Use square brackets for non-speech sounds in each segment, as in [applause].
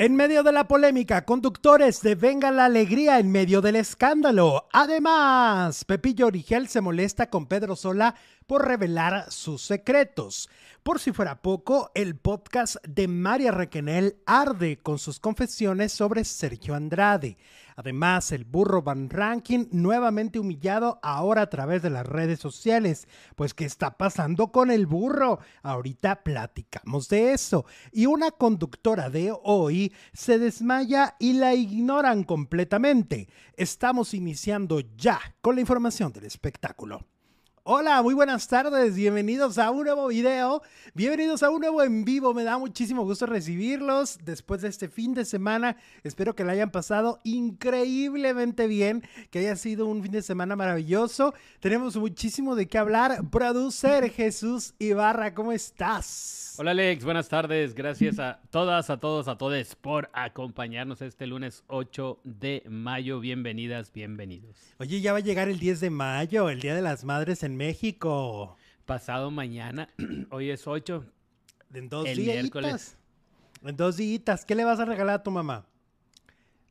En medio de la polémica, conductores de Venga la Alegría en medio del escándalo. Además, Pepillo Origel se molesta con Pedro Sola por revelar sus secretos. Por si fuera poco, el podcast de María Requenel arde con sus confesiones sobre Sergio Andrade. Además, el burro Van Ranking nuevamente humillado ahora a través de las redes sociales. Pues, ¿qué está pasando con el burro? Ahorita platicamos de eso. Y una conductora de hoy se desmaya y la ignoran completamente. Estamos iniciando ya con la información del espectáculo. Hola, muy buenas tardes, bienvenidos a un nuevo video, bienvenidos a un nuevo en vivo, me da muchísimo gusto recibirlos después de este fin de semana, espero que la hayan pasado increíblemente bien, que haya sido un fin de semana maravilloso, tenemos muchísimo de qué hablar, producer Jesús Ibarra, ¿cómo estás? Hola Alex, buenas tardes, gracias a todas, a todos, a todos por acompañarnos este lunes 8 de mayo, bienvenidas, bienvenidos. Oye, ya va a llegar el 10 de mayo, el Día de las Madres en México. Pasado mañana, [clears throat] hoy es 8. En dos días. miércoles. En dos días. ¿Qué le vas a regalar a tu mamá?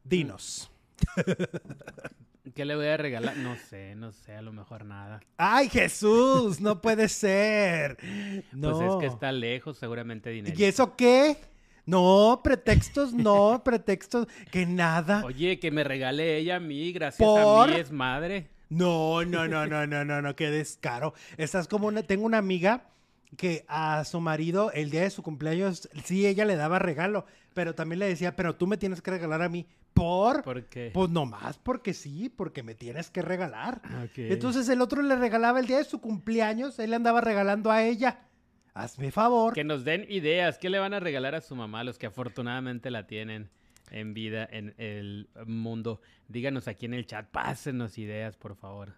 Dinos. [laughs] ¿Qué le voy a regalar? No sé, no sé, a lo mejor nada. ¡Ay, Jesús! No puede ser. No. [laughs] Pues es que está lejos, seguramente dinero. ¿Y eso qué? No, pretextos, no, [laughs] pretextos, que nada. Oye, que me regale ella a mí, gracias a mí es madre. No, no, no, no, no, no, no, qué descaro. Estás como una, tengo una amiga que a su marido el día de su cumpleaños, sí, ella le daba regalo, pero también le decía, pero tú me tienes que regalar a mí. ¿Por? ¿Por qué? Pues nomás porque sí, porque me tienes que regalar. Entonces el otro le regalaba el día de su cumpleaños, él le andaba regalando a ella. Hazme favor. Que nos den ideas. ¿Qué le van a regalar a su mamá, los que afortunadamente la tienen? En vida en el mundo. Díganos aquí en el chat, pásenos ideas, por favor.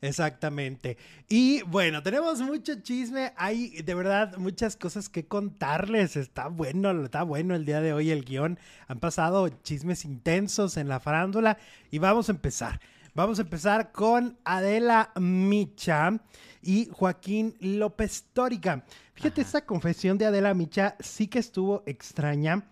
Exactamente. Y bueno, tenemos mucho chisme. Hay de verdad muchas cosas que contarles. Está bueno, está bueno el día de hoy el guion. Han pasado chismes intensos en la farándula y vamos a empezar. Vamos a empezar con Adela Micha y Joaquín López Tórica. Fíjate, esta confesión de Adela Micha sí que estuvo extraña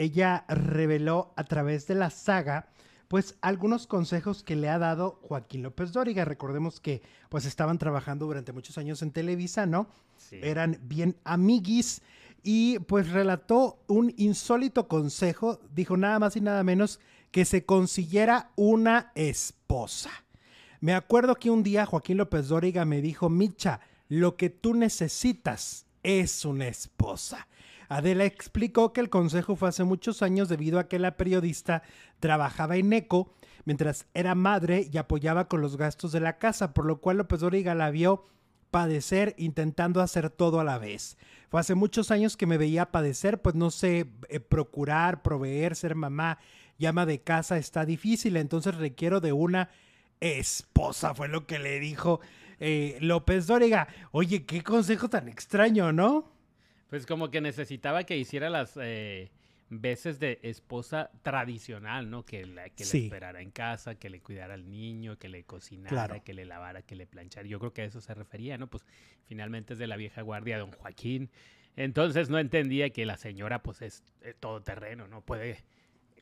ella reveló a través de la saga pues algunos consejos que le ha dado Joaquín López Dóriga. Recordemos que pues estaban trabajando durante muchos años en Televisa, ¿no? Eran bien amiguis y pues relató un insólito consejo, dijo nada más y nada menos que se consiguiera una esposa. Me acuerdo que un día Joaquín López Dóriga me dijo, Micha, lo que tú necesitas es una esposa. Adela explicó que el consejo fue hace muchos años debido a que la periodista trabajaba en ECO mientras era madre y apoyaba con los gastos de la casa, por lo cual López Dóriga la vio padecer intentando hacer todo a la vez. Fue hace muchos años que me veía padecer, pues no sé, eh, procurar, proveer, ser mamá, llama de casa está difícil, entonces requiero de una esposa, fue lo que le dijo eh, López Dóriga. Oye, qué consejo tan extraño, ¿no? Pues como que necesitaba que hiciera las eh, veces de esposa tradicional, ¿no? Que, la, que le esperara en casa, que le cuidara al niño, que le cocinara, que le lavara, que le planchara. Yo creo que a eso se refería, ¿no? Pues finalmente es de la vieja guardia don Joaquín. Entonces no entendía que la señora pues es eh, todo terreno, ¿no? Puede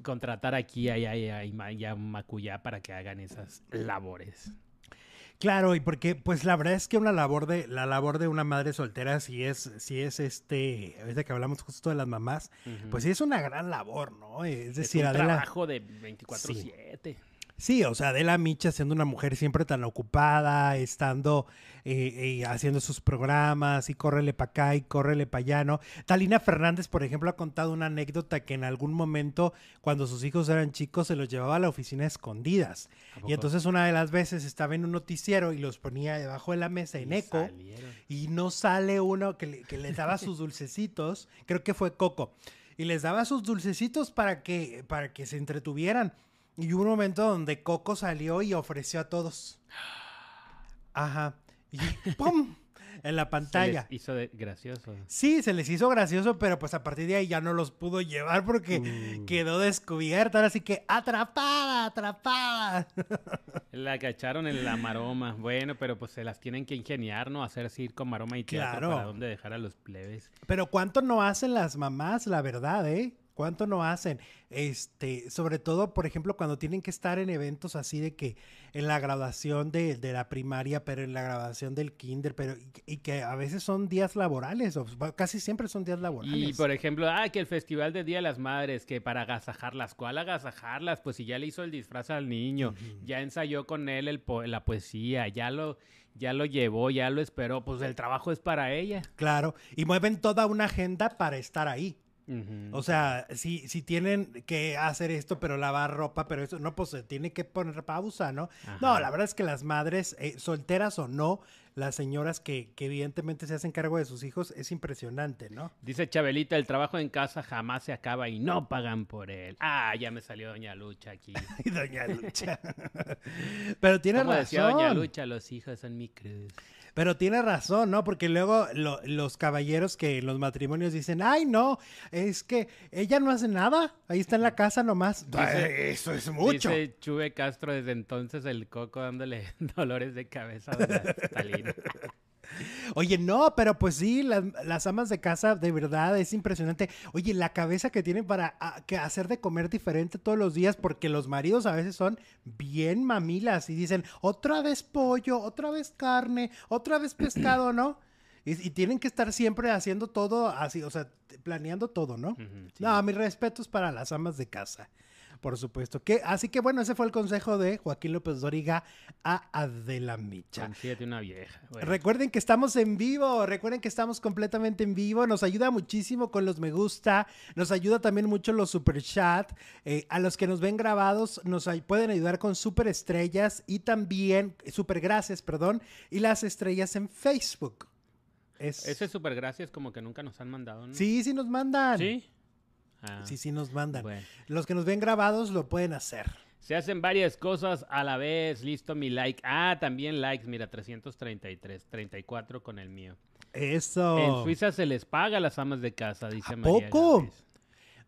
contratar aquí, allá, allá, allá, Macuyá para que hagan esas labores. Claro, y porque pues la verdad es que una labor de la labor de una madre soltera si es si es este, a veces que hablamos justo de las mamás, pues sí es una gran labor, ¿no? Es decir, es un trabajo de 24/7. Sí, o sea, Adela Micha siendo una mujer siempre tan ocupada, estando eh, eh, haciendo sus programas y córrele para acá y córrele para allá, ¿no? Talina Fernández, por ejemplo, ha contado una anécdota que en algún momento, cuando sus hijos eran chicos, se los llevaba a la oficina escondidas. Y entonces una de las veces estaba en un noticiero y los ponía debajo de la mesa en eco y no sale uno que, le, que les daba sus dulcecitos, creo que fue Coco, y les daba sus dulcecitos para que, para que se entretuvieran. Y hubo un momento donde Coco salió y ofreció a todos. Ajá. Y [laughs] ¡pum! En la pantalla. Se les hizo gracioso. Sí, se les hizo gracioso, pero pues a partir de ahí ya no los pudo llevar porque uh. quedó descubierta. Así que atrapada, atrapada. [laughs] La cacharon en la maroma. Bueno, pero pues se las tienen que ingeniar, ¿no? Hacer circo, maroma y teatro claro. para dónde dejar a los plebes. Pero ¿cuánto no hacen las mamás, la verdad, eh? ¿Cuánto no hacen? Este, sobre todo, por ejemplo, cuando tienen que estar en eventos así de que en la graduación de, de la primaria, pero en la graduación del kinder, pero y, que a veces son días laborales, o casi siempre son días laborales. Y por ejemplo, ah, que el festival de Día de las Madres, que para agasajarlas, ¿cuál agasajarlas? Pues si ya le hizo el disfraz al niño, ya ensayó con él el la poesía, ya lo ya lo llevó, ya lo esperó, pues el trabajo es para ella. Claro, y mueven toda una agenda para estar ahí. O sea, si, si tienen que hacer esto, pero lavar ropa, pero eso, no, pues se tiene que poner pausa, ¿no? No, la verdad es que las madres, eh, solteras o no, las señoras que, que, evidentemente se hacen cargo de sus hijos, es impresionante, ¿no? Dice Chabelita, el trabajo en casa jamás se acaba y no pagan por él. Ah, ya me salió Doña Lucha aquí. [laughs] Doña Lucha. [laughs] pero tiene razón. decía Doña Lucha, los hijos son mi cruz. Pero tiene razón, ¿no? Porque luego los caballeros que en los matrimonios dicen, ay, no, es que ella no hace nada, ahí está en la casa nomás. Eso es mucho. Dice Chuve Castro desde entonces el coco dándole [laughs] dolores de cabeza de la [laughs] Oye, no, pero pues sí, las, amas de casa de verdad es impresionante. Oye, la cabeza que tienen para ah, que hacer de comer diferente todos los días, porque los maridos a veces son bien mamilas y dicen, otra vez pollo, otra vez carne, otra vez pescado, ¿no? Y, tienen que estar siempre haciendo todo así, o sea, planeando todo, ¿no? No, mis respetos para las amas de casa por supuesto. Que, así que bueno, ese fue el consejo de Joaquín López Doriga a Adela Micha. una vieja. Recuerden que estamos en vivo, recuerden que estamos completamente en vivo. Nos ayuda muchísimo con los me gusta, nos ayuda también mucho los super chat. Eh, a los que nos ven grabados, nos pueden ayudar con super estrellas y también, super gracias, perdón, y las estrellas en Facebook. Ese super gracias como que nunca nos han mandado, ¿no? Sí, sí nos mandan. Sí. Ah, sí, sí nos mandan. Los que nos ven grabados lo pueden hacer. Se hacen varias cosas a la vez. Listo mi like. Ah, también likes. Mira, 333. 34 con el mío. Eso. En Suiza se les paga a las amas de casa, dice ¿A poco?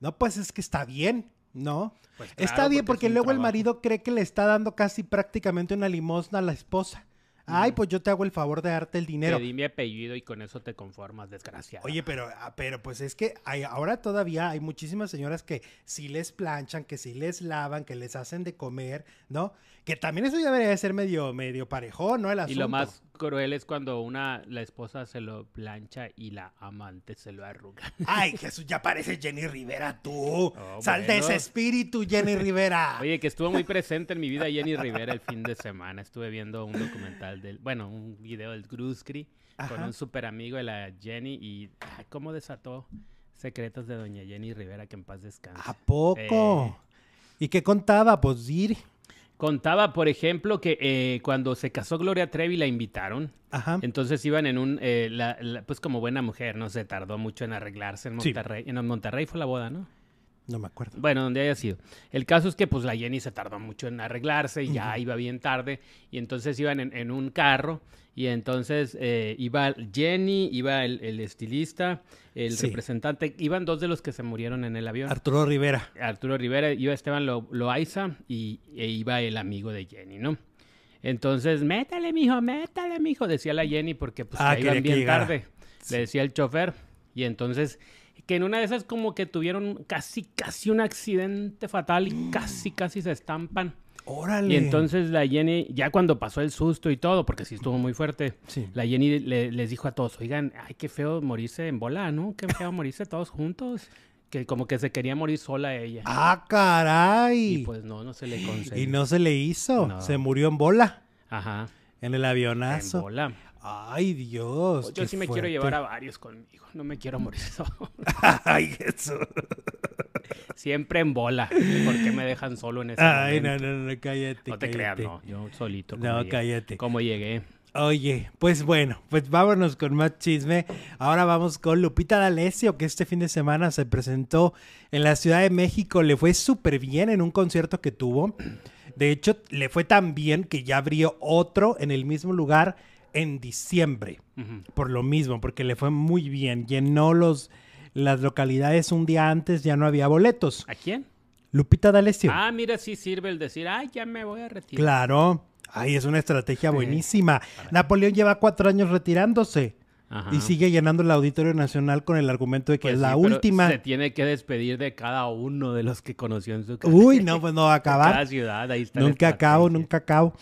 No, pues es que está bien. ¿no? Pues está bien porque, luego el marido cree que le está dando casi prácticamente una limosna a la esposa. Ay, pues yo te hago el favor de darte el dinero. Te di mi apellido y con eso te conformas, desgraciado. Oye, pero, ah, pero pues es que hay, ahora todavía hay muchísimas señoras que sí les planchan, que sí les lavan, que les hacen de comer, ¿no? Que también eso ya debería ser medio, medio parejón, ¿no? El asunto. Y lo más cruel es cuando una, la esposa se lo plancha y la amante se lo arruga. [laughs] Ay, Jesús, ya parece Jenny Rivera tú. Oh, Sal de ese espíritu, Jenny Rivera. [laughs] Oye, que estuvo muy presente en mi vida Jenny Rivera el fin de semana. Estuve viendo un documental del, bueno, un video del Gruscri con un super amigo de la Jenny y cómo desató secretos de doña Jenny Rivera, que en paz descanse. ¿A poco? Eh, ¿Y qué contaba? Pues ir. Contaba, por ejemplo, que eh, cuando se casó Gloria Trevi la invitaron. Ajá. Entonces iban en un, eh, pues como buena mujer, no se tardó mucho en arreglarse en Monterrey. En Monterrey fue la boda, ¿no? No me acuerdo. Bueno, donde haya sido. El caso es que pues la Jenny se tardó mucho en arreglarse y ya iba bien tarde. Y entonces iban en, un carro y entonces eh, iba Jenny, iba el, estilista, el representante, iban dos de los que se murieron en el avión. Arturo Rivera. Arturo Rivera, iba Esteban Lo, Loaiza y e iba el amigo de Jenny, ¿no? Entonces, métale, mijo, métale, mijo, decía la Jenny porque pues ah, iban bien tarde. Le decía el chofer. Y entonces que en una de esas como que tuvieron casi, casi un accidente fatal y casi, casi se estampan. Órale. Y entonces la Jenny, ya cuando pasó el susto y todo, porque sí estuvo muy fuerte, la Jenny les dijo a todos, oigan, ay, qué feo morirse en bola, ¿no? Qué feo [laughs] morirse todos juntos. Que como que se quería morir sola ella. ¡Ah, caray! Y pues no, no se le concedió. Y no se le hizo. Se murió en bola. Ajá. En el avionazo. En bola. Ay, Dios. Yo sí me quiero llevar a varios conmigo. No me quiero morir [laughs] solo. [laughs] Ay, Jesús. Siempre en bola. ¿Por qué me dejan solo en ese Ay, no, no, no, cállate. No te creas, no. Yo solito. No, cállate. ¿Cómo llegué? Oye, pues bueno, pues vámonos con más chisme. Ahora vamos con Lupita D'Alessio, que este fin de semana se presentó en la Ciudad de México. Le fue súper bien en un concierto que tuvo. De hecho, le fue tan bien que ya abrió otro en el mismo lugar en diciembre. Por lo mismo, porque le fue muy bien. Llenó los, las localidades un día antes, ya no había boletos. ¿A quién? Lupita D'Alessio. Ah, mira, sí sirve el decir, ay, ya me voy a retirar. Claro. Ay, es una estrategia buenísima. Napoleón lleva cuatro años retirándose. y sigue llenando el Auditorio Nacional con el argumento de que pues es la última. se tiene que despedir de cada uno de los que conoció en su casa. Uy, no, pues no [laughs] va a acabar. cada ciudad, ahí está. Nunca acabo, nunca acabo.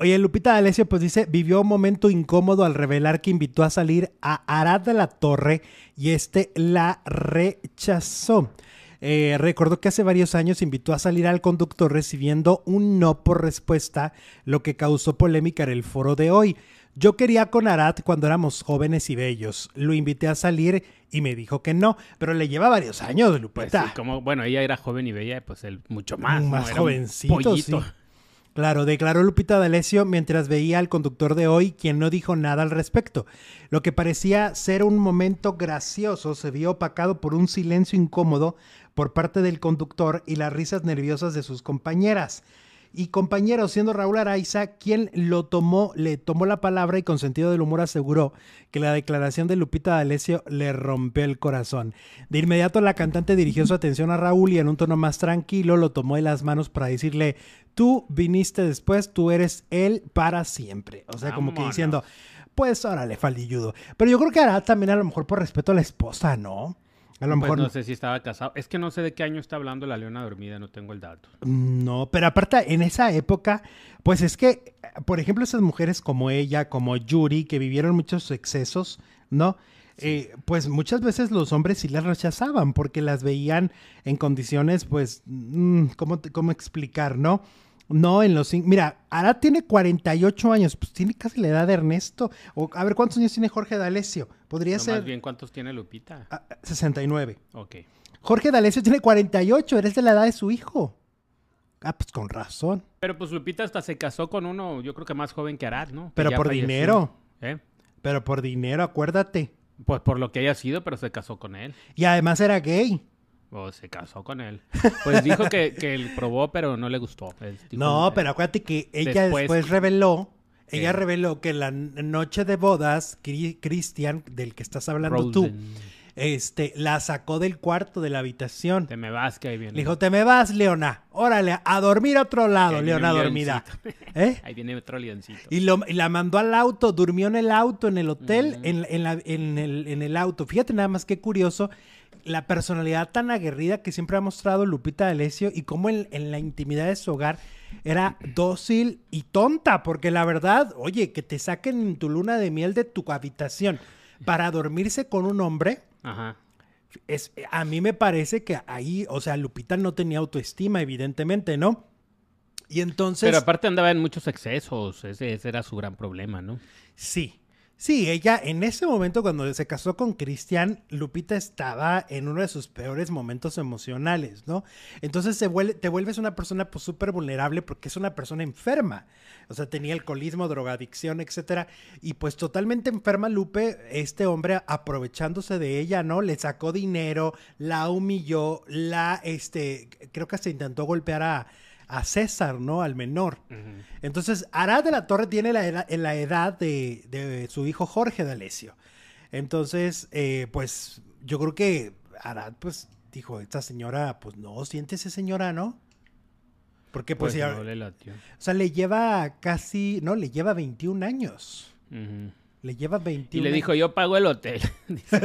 Oye, Lupita D'Alessio pues dice, vivió un momento incómodo al revelar que invitó a salir a Arad de la Torre y este la rechazó. Eh, recordó que hace varios años invitó a salir al conductor recibiendo un no por respuesta, lo que causó polémica en el foro de hoy. Yo quería con Arad cuando éramos jóvenes y bellos. Lo invité a salir y me dijo que no, pero le lleva varios años, Lupita. Pues como, bueno, ella era joven y bella, pues él mucho más. Más jovencito, sí. Claro, declaró Lupita D'Alessio mientras veía al conductor de hoy, quien no dijo nada al respecto. Lo que parecía ser un momento gracioso se vio opacado por un silencio incómodo por parte del conductor y las risas nerviosas de sus compañeras y compañero, siendo Raúl Araiza quien lo tomó, le tomó la palabra y con sentido del humor aseguró que la declaración de Lupita D'Alessio le rompió el corazón. De inmediato la cantante dirigió su atención a Raúl y en un tono más tranquilo lo tomó de las manos para decirle, tú viniste después, tú eres él para siempre. O sea, como que diciendo, pues órale, faldilludo. Pero yo creo que hará también a lo mejor por respeto a la esposa, ¿no? A lo pues mejor no sé si estaba casado. Es que no sé de qué año está hablando la leona dormida, no tengo el dato. No, pero aparte, en esa época, pues es que, por ejemplo, esas mujeres como ella, como Yuri, que vivieron muchos excesos, ¿no? Eh, pues muchas veces los hombres sí las rechazaban porque las veían en condiciones, pues, mm, ¿cómo, cómo explicar, no? No, en los... Mira, Arad tiene 48 años, pues tiene casi la edad de Ernesto. O, a ver, ¿cuántos años tiene Jorge D'Alessio? Podría ser... Más bien, ¿cuántos tiene Lupita? 69. Ah, ok. Jorge D'Alessio tiene 48, eres de la edad de su hijo. Ah, pues con razón. Pero pues Lupita hasta se casó con uno, yo creo que más joven que Arad, ¿no? Pero por dinero. ¿Eh? Pero por dinero, acuérdate. Pues por lo que haya sido, pero se casó con él. Y además era gay. O se casó con él. Pues dijo que, que él probó, pero no le gustó. no, pero acuérdate que ella después, reveló, ella reveló que la noche de bodas, Cristian, del que estás hablando tú, este, la sacó del cuarto de la habitación. Te me vas, que ahí viene. Le dijo, te me vas, Leona. Órale, a dormir a otro lado, Leona dormida. ¿Eh? [laughs] Ahí viene otro leoncito. Y, lo, la mandó al auto, durmió en el auto, en el hotel, en, en, el, en el auto. Fíjate nada más qué curioso la personalidad tan aguerrida que siempre ha mostrado Lupita D'Alessio y cómo en, la intimidad de su hogar era dócil y tonta, porque la verdad, oye, que te saquen en tu luna de miel de tu habitación para dormirse con un hombre, Es, a mí me parece que ahí, o sea, Lupita no tenía autoestima, evidentemente, ¿no? Y entonces... Pero aparte andaba en muchos excesos, ese, ese era su gran problema, ¿no? Sí, Sí, ella en ese momento cuando se casó con Cristian, Lupita estaba en uno de sus peores momentos emocionales, ¿no? Entonces te vuelves una persona pues súper vulnerable porque es una persona enferma. O sea, tenía alcoholismo, drogadicción, etcétera. Y pues totalmente enferma Lupe, este hombre aprovechándose de ella, ¿no? Le sacó dinero, la humilló, la, este, creo que se intentó golpear a a César, ¿no? Al menor. Entonces, Arad de la Torre tiene la edad, la edad de, su hijo Jorge de Alessio. Entonces, eh, pues yo creo que Arad, pues dijo, esta señora, pues no, siéntese señora, ¿no? Porque pues, pues ya, le O sea, le lleva casi, no, le lleva 21 años. Le lleva 21 Y le dijo, yo pago el hotel. [laughs] Dice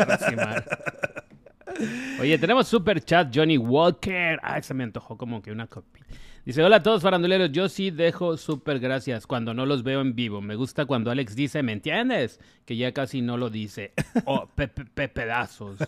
Oye, tenemos super chat Johnny Walker. Ah, se me antojó como que una copia. Dice, hola a todos faranduleros, yo sí dejo súper gracias cuando no los veo en vivo. Me gusta cuando Alex dice, ¿me entiendes? Que ya casi no lo dice. [laughs] Oh, pedazos.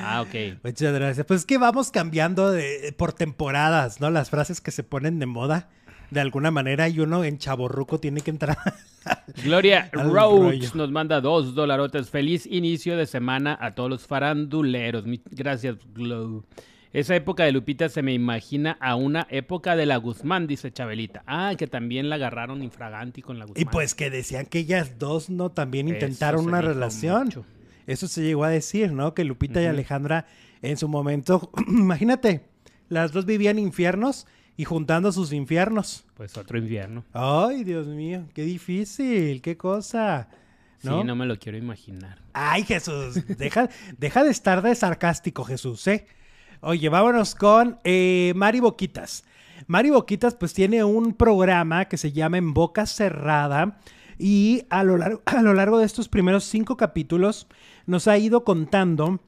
Ah, ok. Muchas gracias. Pues es que vamos cambiando de, por temporadas, ¿no? Las frases que se ponen de moda. De alguna manera y uno en chaborruco tiene que entrar. [laughs] Gloria Rhodes nos manda dos dolarotes. Feliz inicio de semana a todos los faranduleros. Gracias, Glow. Esa época de Lupita se me imagina a una época de la Guzmán, dice Chabelita. Ah, que también la agarraron infraganti con la Guzmán. Y pues que decían que ellas dos no también intentaron una relación. Eso se llegó a decir, ¿no? Que Lupita y Alejandra en su momento, [clears throat] imagínate, las dos vivían infiernos y juntando sus infiernos. Pues otro infierno. Ay, Dios mío, qué difícil, qué cosa. ¿no? Sí, no me lo quiero imaginar. Ay, Jesús, deja, deja de estar de sarcástico, Jesús, ¿eh? Oye, vámonos con eh, Mari Boquitas. Mari Boquitas pues tiene un programa que se llama En Boca Cerrada Y a lo, largo, [clears throat] a lo largo de estos primeros cinco capítulos nos ha ido contando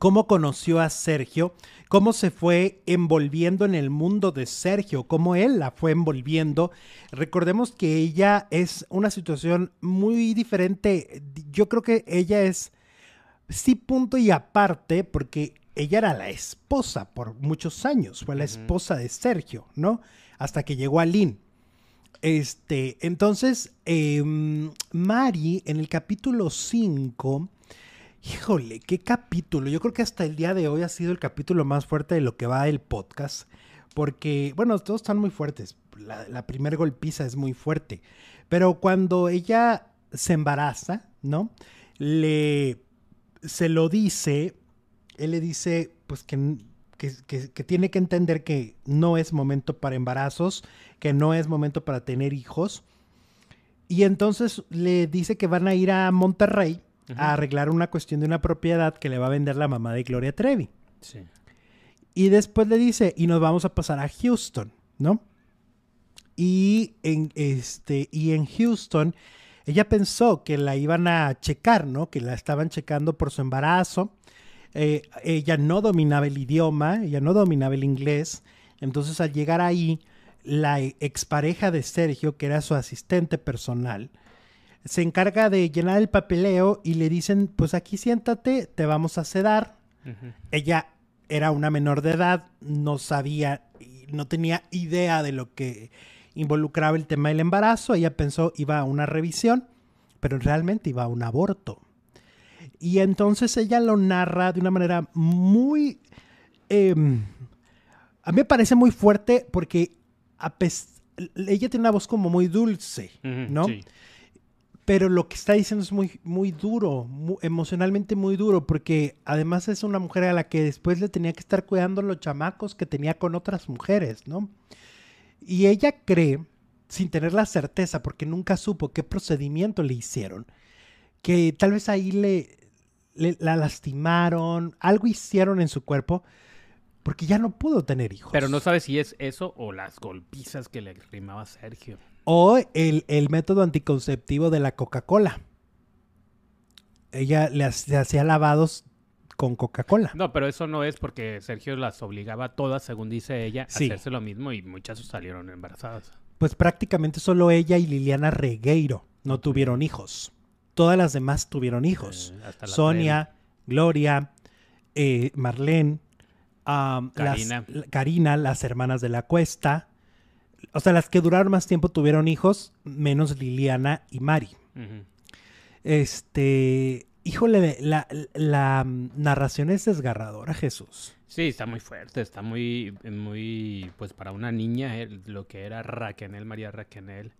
cómo conoció a Sergio, cómo se fue envolviendo en el mundo de Sergio, cómo él la fue envolviendo. Recordemos que ella es una situación muy diferente. Yo creo que ella es, sí, punto y aparte, porque ella era la esposa por muchos años, fue la esposa de Sergio, ¿no? Hasta que llegó a Lynn. Este, entonces, em, Mari en el capítulo 5 Híjole, qué capítulo. Yo creo que hasta el día de hoy ha sido el capítulo más fuerte de lo que va el podcast. Porque, bueno, todos están muy fuertes. La, la primer golpiza es muy fuerte. Pero cuando ella se embaraza, ¿no? Le. Se lo dice. Él le dice, pues que, que, que tiene que entender que no es momento para embarazos, que no es momento para tener hijos. Y entonces le dice que van a ir a Monterrey a arreglar una cuestión de una propiedad que le va a vender la mamá de Gloria Trevi. Sí. Y después le dice, y nos vamos a pasar a Houston, ¿no? Y en, este, y en Houston, ella pensó que la iban a checar, ¿no? Que la estaban checando por su embarazo. Eh, ella no dominaba el idioma, ella no dominaba el inglés. Entonces, al llegar ahí, la expareja de Sergio, que era su asistente personal, se encarga de llenar el papeleo y le dicen, pues aquí siéntate, te vamos a sedar. Ella era una menor de edad, no sabía, no tenía idea de lo que involucraba el tema del embarazo. Ella pensó iba a una revisión, pero realmente iba a un aborto. Y entonces ella lo narra de una manera muy... Em, a mí me parece muy fuerte porque ella tiene una voz como muy dulce, ¿no? Sí pero lo que está diciendo es muy, muy duro, emocionalmente muy duro, porque además es una mujer a la que después le tenía que estar cuidando los chamacos que tenía con otras mujeres, ¿no? Y ella cree, sin tener la certeza, porque nunca supo qué procedimiento le hicieron, que tal vez ahí le, la lastimaron, algo hicieron en su cuerpo, porque ya no pudo tener hijos. Pero no sabe si es eso o las golpizas que le rimaba Sergio. O el, método anticonceptivo de la Coca-Cola. Ella le, hacía lavados con Coca-Cola. No, pero eso no es porque Sergio las obligaba todas, según dice ella, a hacerse lo mismo y muchas salieron embarazadas. Pues prácticamente solo ella y Liliana Regueiro no tuvieron hijos. Todas las demás tuvieron hijos. Eh, Sonia, Gloria, eh, Marlene, Karina. Karina, las hermanas de la Cuesta, o sea, las que duraron más tiempo tuvieron hijos, menos Liliana y Mari. Este, híjole, la, la, narración es desgarradora, Jesús. Sí, está muy fuerte, está muy, muy, pues para una niña, lo que era Raquenel, María Raquenel,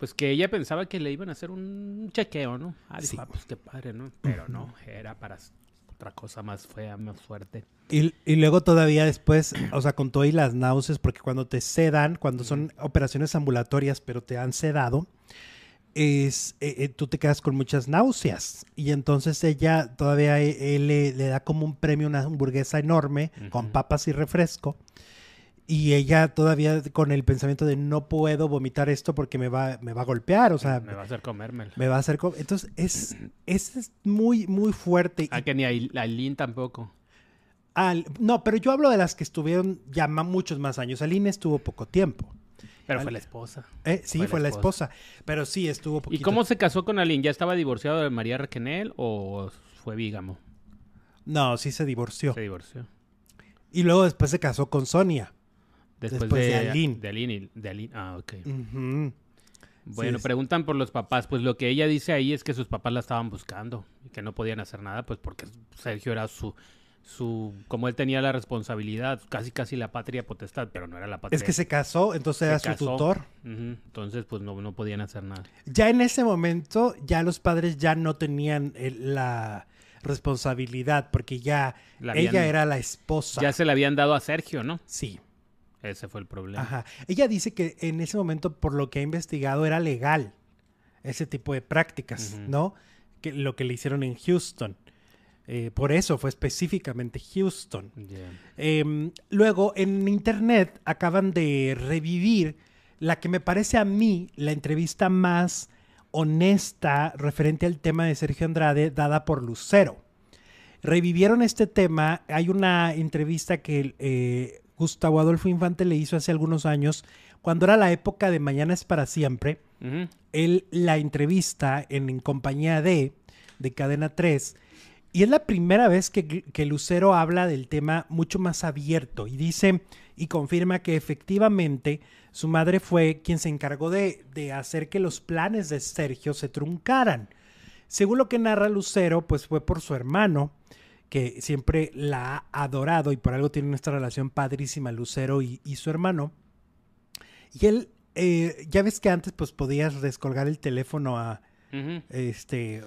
pues que ella pensaba que le iban a hacer un chequeo, ¿no? Ah, sí. Ah, pues qué padre, ¿no? Pero no, era para otra cosa más fea, más fuerte. Y, luego todavía después, o sea, con todo y las náuseas, porque cuando te sedan, cuando son operaciones ambulatorias, pero te han sedado, es, eh, eh, tú te quedas con muchas náuseas. Y entonces ella todavía eh, él, le, da como un premio una hamburguesa enorme con papas y refresco. Y ella todavía con el pensamiento de no puedo vomitar esto porque me va, me va a golpear, o sea... Me va a hacer comérmelo. Me va a hacer. Entonces es, es, muy, muy fuerte. Ah, que ni Aileen tampoco. no, pero yo hablo de las que estuvieron ya muchos más años. Aileen estuvo poco tiempo. Pero fue la esposa. Eh, sí, fue, la, esposa. Pero sí, estuvo poquito. ¿Y cómo se casó con Aileen? ¿Ya estaba divorciado de María Raquenel o fue vígamo? No, sí se divorció. Se divorció. Y luego después se casó con Sonia. Después, de, Aline. De Aline, de Ah, ok. Bueno, preguntan por los papás. Pues lo que ella dice ahí es que sus papás la estaban buscando y que no podían hacer nada, pues porque Sergio era su, su, como él tenía la responsabilidad, casi casi la patria potestad, pero no era la patria. Es que se casó, entonces era su tutor. Entonces, pues no, no podían hacer nada. Ya en ese momento, ya los padres ya no tenían la responsabilidad, porque ya ella era la esposa. Ya se le habían dado a Sergio, ¿no? Sí. Ese fue el problema. Ajá. Ella dice que en ese momento, por lo que ha investigado, era legal ese tipo de prácticas, ¿no? Que lo que le hicieron en Houston. Eh, por eso fue específicamente Houston. Em, luego, en internet acaban de revivir la que me parece a mí la entrevista más honesta referente al tema de Sergio Andrade dada por Lucero. Revivieron este tema. Hay una entrevista que eh, Gustavo Adolfo Infante le hizo hace algunos años, cuando era la época de Mañana es para siempre. Él la entrevista en, compañía de, de Cadena 3. Y es la primera vez que, que, Lucero habla del tema mucho más abierto y dice y confirma que efectivamente su madre fue quien se encargó de, de hacer que los planes de Sergio se truncaran. Según lo que narra Lucero, pues fue por su hermano, que siempre la ha adorado y por algo tiene nuestra relación padrísima, Lucero y, su hermano. Y él, eh, ya ves que antes pues podías descolgar el teléfono a, Este,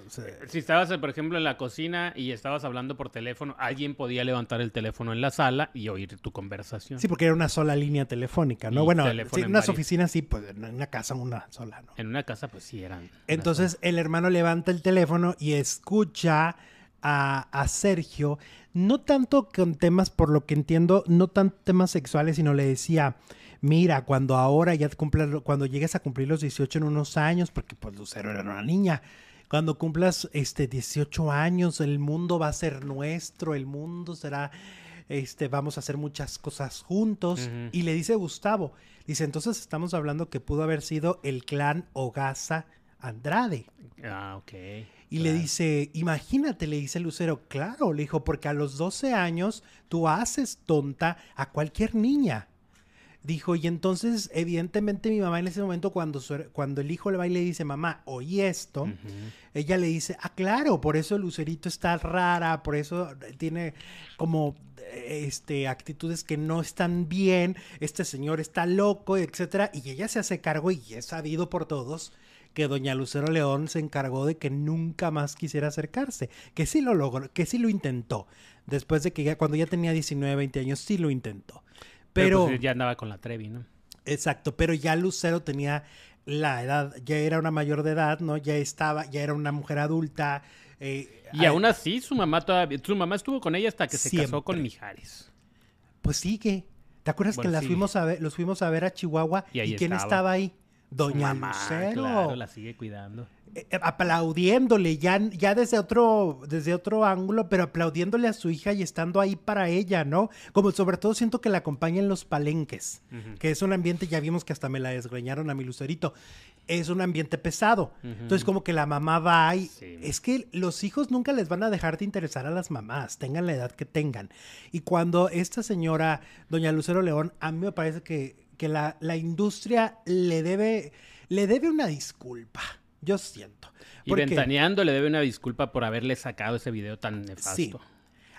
si estabas, por ejemplo, en la cocina y estabas hablando por teléfono, alguien podía levantar el teléfono en la sala y oír tu conversación. Sí, porque era una sola línea telefónica, ¿no? bueno, en unas oficinas sí, pues en una casa una sola, ¿no? En una casa, pues sí eran. Entonces el hermano levanta el teléfono y escucha a, Sergio, no tanto con temas, por lo que entiendo, no tanto temas sexuales, sino le decía, mira, cuando ahora ya cumplas, cuando llegues a cumplir los 18 en unos años, porque pues Lucero era una niña, cuando cumplas este 18 años, el mundo va a ser nuestro, el mundo será, este, vamos a hacer muchas cosas juntos. Y le dice Gustavo, dice, entonces estamos hablando que pudo haber sido el clan Ogasa Andrade. Ah, ok. Y le dice, imagínate, le dice Lucero, claro, le dijo, porque a los 12 años tú haces tonta a cualquier niña. Dijo, y entonces, evidentemente, mi mamá en ese momento, cuando, cuando el hijo le va y le dice, mamá, oí esto, ella le dice, ah, claro, por eso Lucerito está rara, por eso tiene como este, actitudes que no están bien, este señor está loco, etcétera, y ella se hace cargo y es sabido por todos que doña Lucero León se encargó de que nunca más quisiera acercarse, que sí lo logró, que sí lo intentó. Después de que ya cuando ya tenía 19, 20 años sí lo intentó. Pero, pues, ya andaba con la Trevi, ¿no? Exacto, pero ya Lucero tenía la edad, ya era una mayor de edad, ¿no? Ya estaba, ya era una mujer adulta. Eh, y aún así, su mamá todavía, su mamá estuvo con ella hasta que se casó con Mijares. Pues sigue. ¿Te acuerdas que las fuimos a ver, los fuimos a ver a Chihuahua? ¿Y, quién estaba ahí? Doña Lucero. la sigue cuidando. Eh, eh, aplaudiéndole, ya, ya desde otro, desde otro ángulo, pero aplaudiéndole a su hija y estando ahí para ella, ¿no? Como sobre todo siento que la acompaña en los palenques, que es un ambiente, ya vimos que hasta me la desgreñaron a mi lucerito, es un ambiente pesado. Entonces como que la mamá va y es que los hijos nunca les van a dejar de interesar a las mamás, tengan la edad que tengan. Y cuando esta señora, doña Lucero León, a mí me parece que que la, industria le debe, le debe una disculpa. Yo siento. Y Ventaneando le debe una disculpa por haberle sacado ese video tan nefasto. Sí.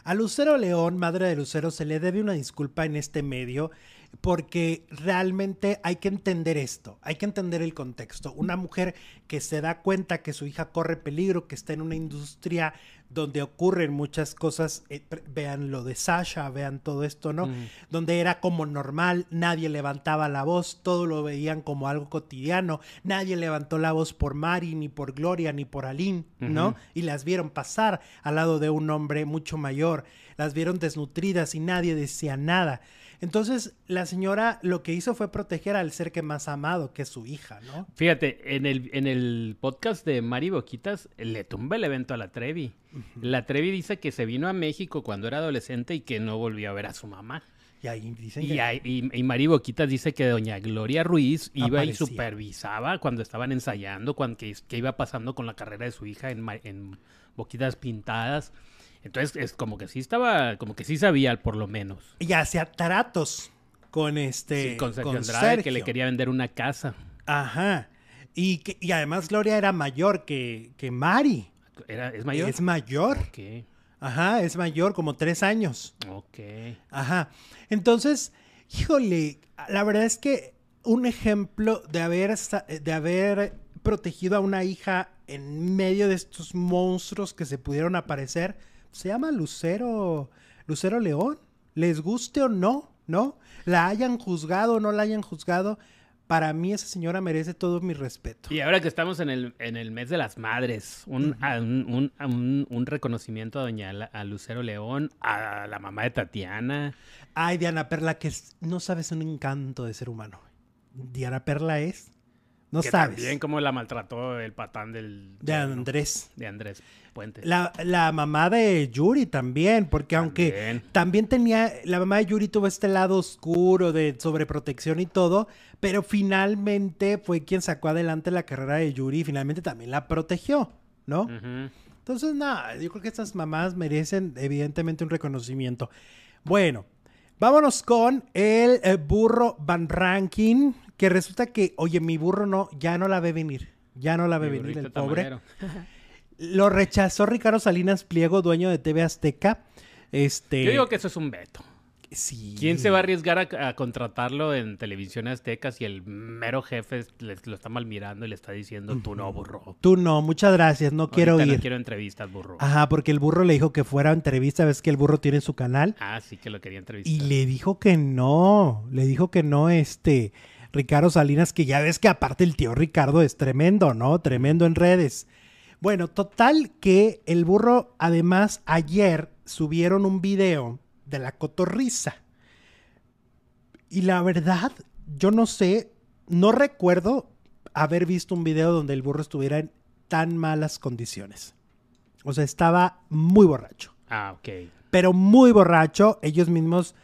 A Lucero León, madre de Lucero, se le debe una disculpa en este medio porque realmente hay que entender esto, hay que entender el contexto. Una mujer que se da cuenta que su hija corre peligro, que está en una industria donde ocurren muchas cosas, eh, vean lo de Sasha, vean todo esto, ¿no? Donde era como normal, nadie levantaba la voz, todo lo veían como algo cotidiano, nadie levantó la voz por Mari, ni por Gloria, ni por Aline, ¿no? Y las vieron pasar al lado de un hombre mucho mayor, las vieron desnutridas y nadie decía nada. Entonces, la señora lo que hizo fue proteger al ser que más amado, que es su hija, ¿no? Fíjate, en el, en el podcast de Mari Boquitas le tumba el evento a la Trevi. La Trevi dice que se vino a México cuando era adolescente y que no volvió a ver a su mamá. Y ahí dicen y, Mari Boquitas dice que doña Gloria Ruiz iba y supervisaba cuando estaban ensayando, cuando, que, iba pasando con la carrera de su hija en, en Boquitas Pintadas. Entonces es como que sí estaba, como que sí sabía por lo menos. Y hacía tratos con este. Sí, con Sergio Andrade, que le quería vender una casa. Ajá. Y, que, y además Gloria era mayor que, que Mari. Era, ¿Es mayor? Es mayor. Ok. Ajá, es mayor, como tres años. Ok. Ajá. Entonces, híjole, la verdad es que un ejemplo de haber, de haber protegido a una hija en medio de estos monstruos que se pudieron aparecer se llama Lucero, Lucero León. Les guste o no, ¿no? La hayan juzgado o no la hayan juzgado, para mí esa señora merece todo mi respeto. Y ahora que estamos en el, en el mes de las madres, un, un, reconocimiento a doña a Lucero León, a la mamá de Tatiana. Ay, Diana Perla, que no sabes un encanto de ser humano. Diana Perla es No sabes. También como la maltrató el patán del... De Andrés. De Andrés Puente. La, la, mamá de Yuri también, porque aunque también tenía, la mamá de Yuri tuvo este lado oscuro de sobreprotección y todo, pero finalmente fue quien sacó adelante la carrera de Yuri y finalmente también la protegió, ¿no? Entonces, nada, yo creo que estas mamás merecen evidentemente un reconocimiento. Bueno, vámonos con el, eh, burro Van Ranking, que resulta que, oye, mi burro no, ya no la ve venir, ya no la ve venir el pobre. [laughs] Lo rechazó Ricardo Salinas Pliego, dueño de TV Azteca. Este... Yo digo que eso es un veto. ¿Quién se va a arriesgar a, contratarlo en televisión azteca si el mero jefe lo está mal mirando y le está diciendo tú no, burro? Tú no, muchas gracias, no quiero ir. No quiero entrevistas, burro. Ajá, porque el burro le dijo que fuera a entrevista, ves que el burro tiene su canal. Ah, sí que lo quería entrevistar. Y le dijo que no, le dijo que no, este, Ricardo Salinas, que ya ves que aparte el tío Ricardo es tremendo, ¿no? Tremendo en redes. Bueno, total que el burro, además, ayer subieron un video de la cotorriza. Y la verdad, yo no sé, no recuerdo haber visto un video donde el burro estuviera en tan malas condiciones. O sea, estaba muy borracho. Ah, ok. Pero muy borracho. Ellos mismos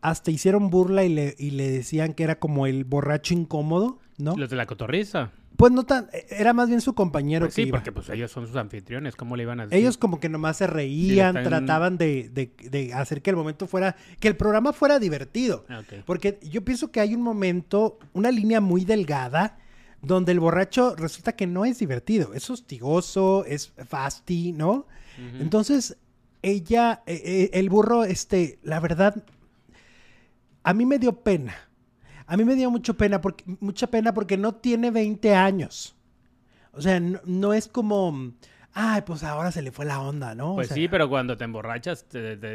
hasta hicieron burla y le, y le decían que era como el borracho incómodo, ¿no? Los de la cotorriza. Pues no tan, era más bien su compañero pues sí, porque pues ellos son sus anfitriones, ¿cómo le iban a decir? Ellos como que nomás se reían, trataban de, hacer que el momento fuera, que el programa fuera divertido. Ah, porque yo pienso que hay un momento, una línea muy delgada, donde el borracho resulta que no es divertido, es hostigoso, es fasti, ¿no? Entonces, ella, e, e, el burro, este, la verdad, a mí me dio pena a mí me dio mucho pena porque, mucha pena porque no tiene 20 años. O sea, no, es como, ay, pues ahora se le fue la onda, ¿no? Pues sí, pero cuando te emborrachas,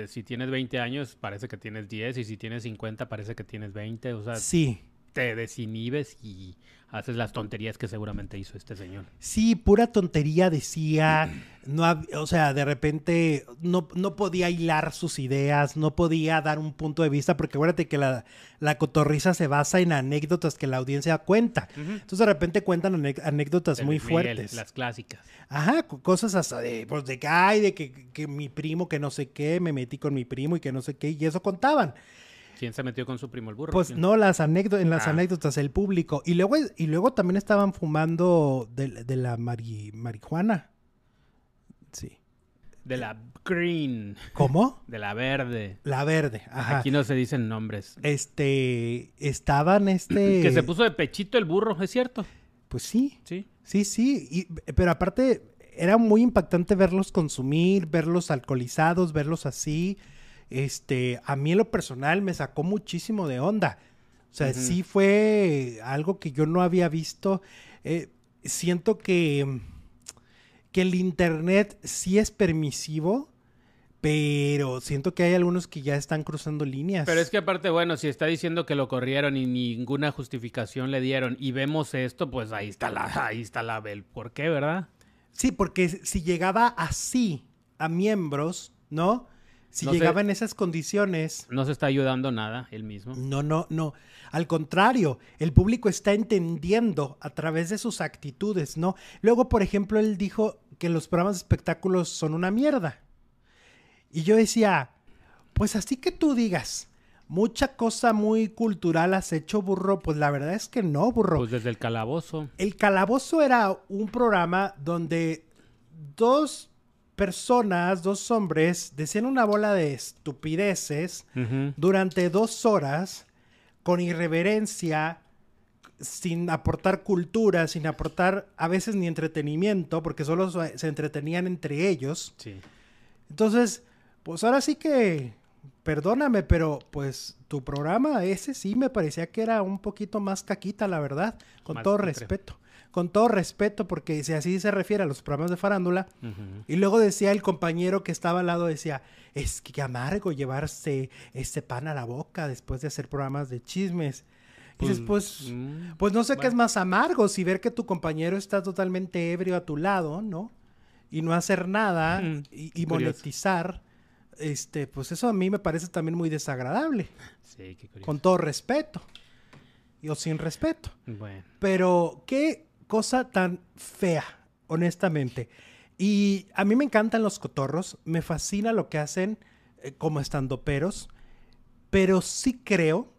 si tienes 20 años, parece que tienes 10, y si tienes 50, parece que tienes 20, o sea, sí. Te desinhibes y haces las tonterías que seguramente hizo este señor. Sí, pura tontería decía, no, o sea, de repente no, no, podía hilar sus ideas, no podía dar un punto de vista, porque acuérdate que la, la cotorriza se basa en anécdotas que la audiencia cuenta. Entonces de repente cuentan anécdotas muy fuertes. Las clásicas. Ajá, cosas hasta de, pues de que, ay, de que, que mi primo, que no sé qué, me metí con mi primo y que no sé qué, y eso contaban. ¿Quién se metió con su primo el burro? Pues no, las anécdotas, en las ah. anécdotas, el público. Y luego, y luego también estaban fumando de, la marihuana. Sí. De la green. ¿Cómo? [laughs] De la verde. La verde, ajá. Aquí no se dicen nombres. Este, estaban este... [clears throat] que se puso de pechito el burro, ¿es cierto? Pues sí. Sí. Sí, sí. pero aparte, era muy impactante verlos consumir, verlos alcoholizados, verlos así este, a mí en lo personal me sacó muchísimo de onda. O sea, sí fue algo que yo no había visto. Eh, siento que, que el Internet sí es permisivo, pero siento que hay algunos que ya están cruzando líneas. Pero es que aparte, bueno, si está diciendo que lo corrieron y ninguna justificación le dieron y vemos esto, pues ahí está la, ahí está la bel. ¿Por qué, verdad? Sí, porque si llegaba así a miembros, ¿no? Si llegaba en esas condiciones. No se está ayudando nada él mismo. No, no, no. Al contrario, el público está entendiendo a través de sus actitudes, ¿no? Luego, por ejemplo, él dijo que los programas de espectáculos son una mierda. Y yo decía, pues así que tú digas, mucha cosa muy cultural has hecho, burro. Pues la verdad es que no, burro. Pues desde el calabozo. El calabozo era un programa donde dos personas, dos hombres, decían una bola de estupideces durante dos horas con irreverencia, sin aportar cultura, sin aportar a veces ni entretenimiento, porque solo se entretenían entre ellos. Sí. Entonces, pues ahora sí que, perdóname, pero pues tu programa ese sí me parecía que era un poquito más caquita, la verdad, con todo respeto con todo respeto, porque si así se refiere a los programas de farándula, y luego decía el compañero que estaba al lado, decía, es que amargo llevarse ese pan a la boca después de hacer programas de chismes. y después, pues, mm, pues no sé qué es más amargo, si ver que tu compañero está totalmente ebrio a tu lado, ¿no? Y no hacer nada y, monetizar, este, pues eso a mí me parece también muy desagradable. Sí, qué curioso. Con todo respeto. o sin respeto. Bueno. Pero qué cosa tan fea, honestamente. Y a mí me encantan los cotorros, me fascina lo que hacen eh, como estandoperos, pero sí creo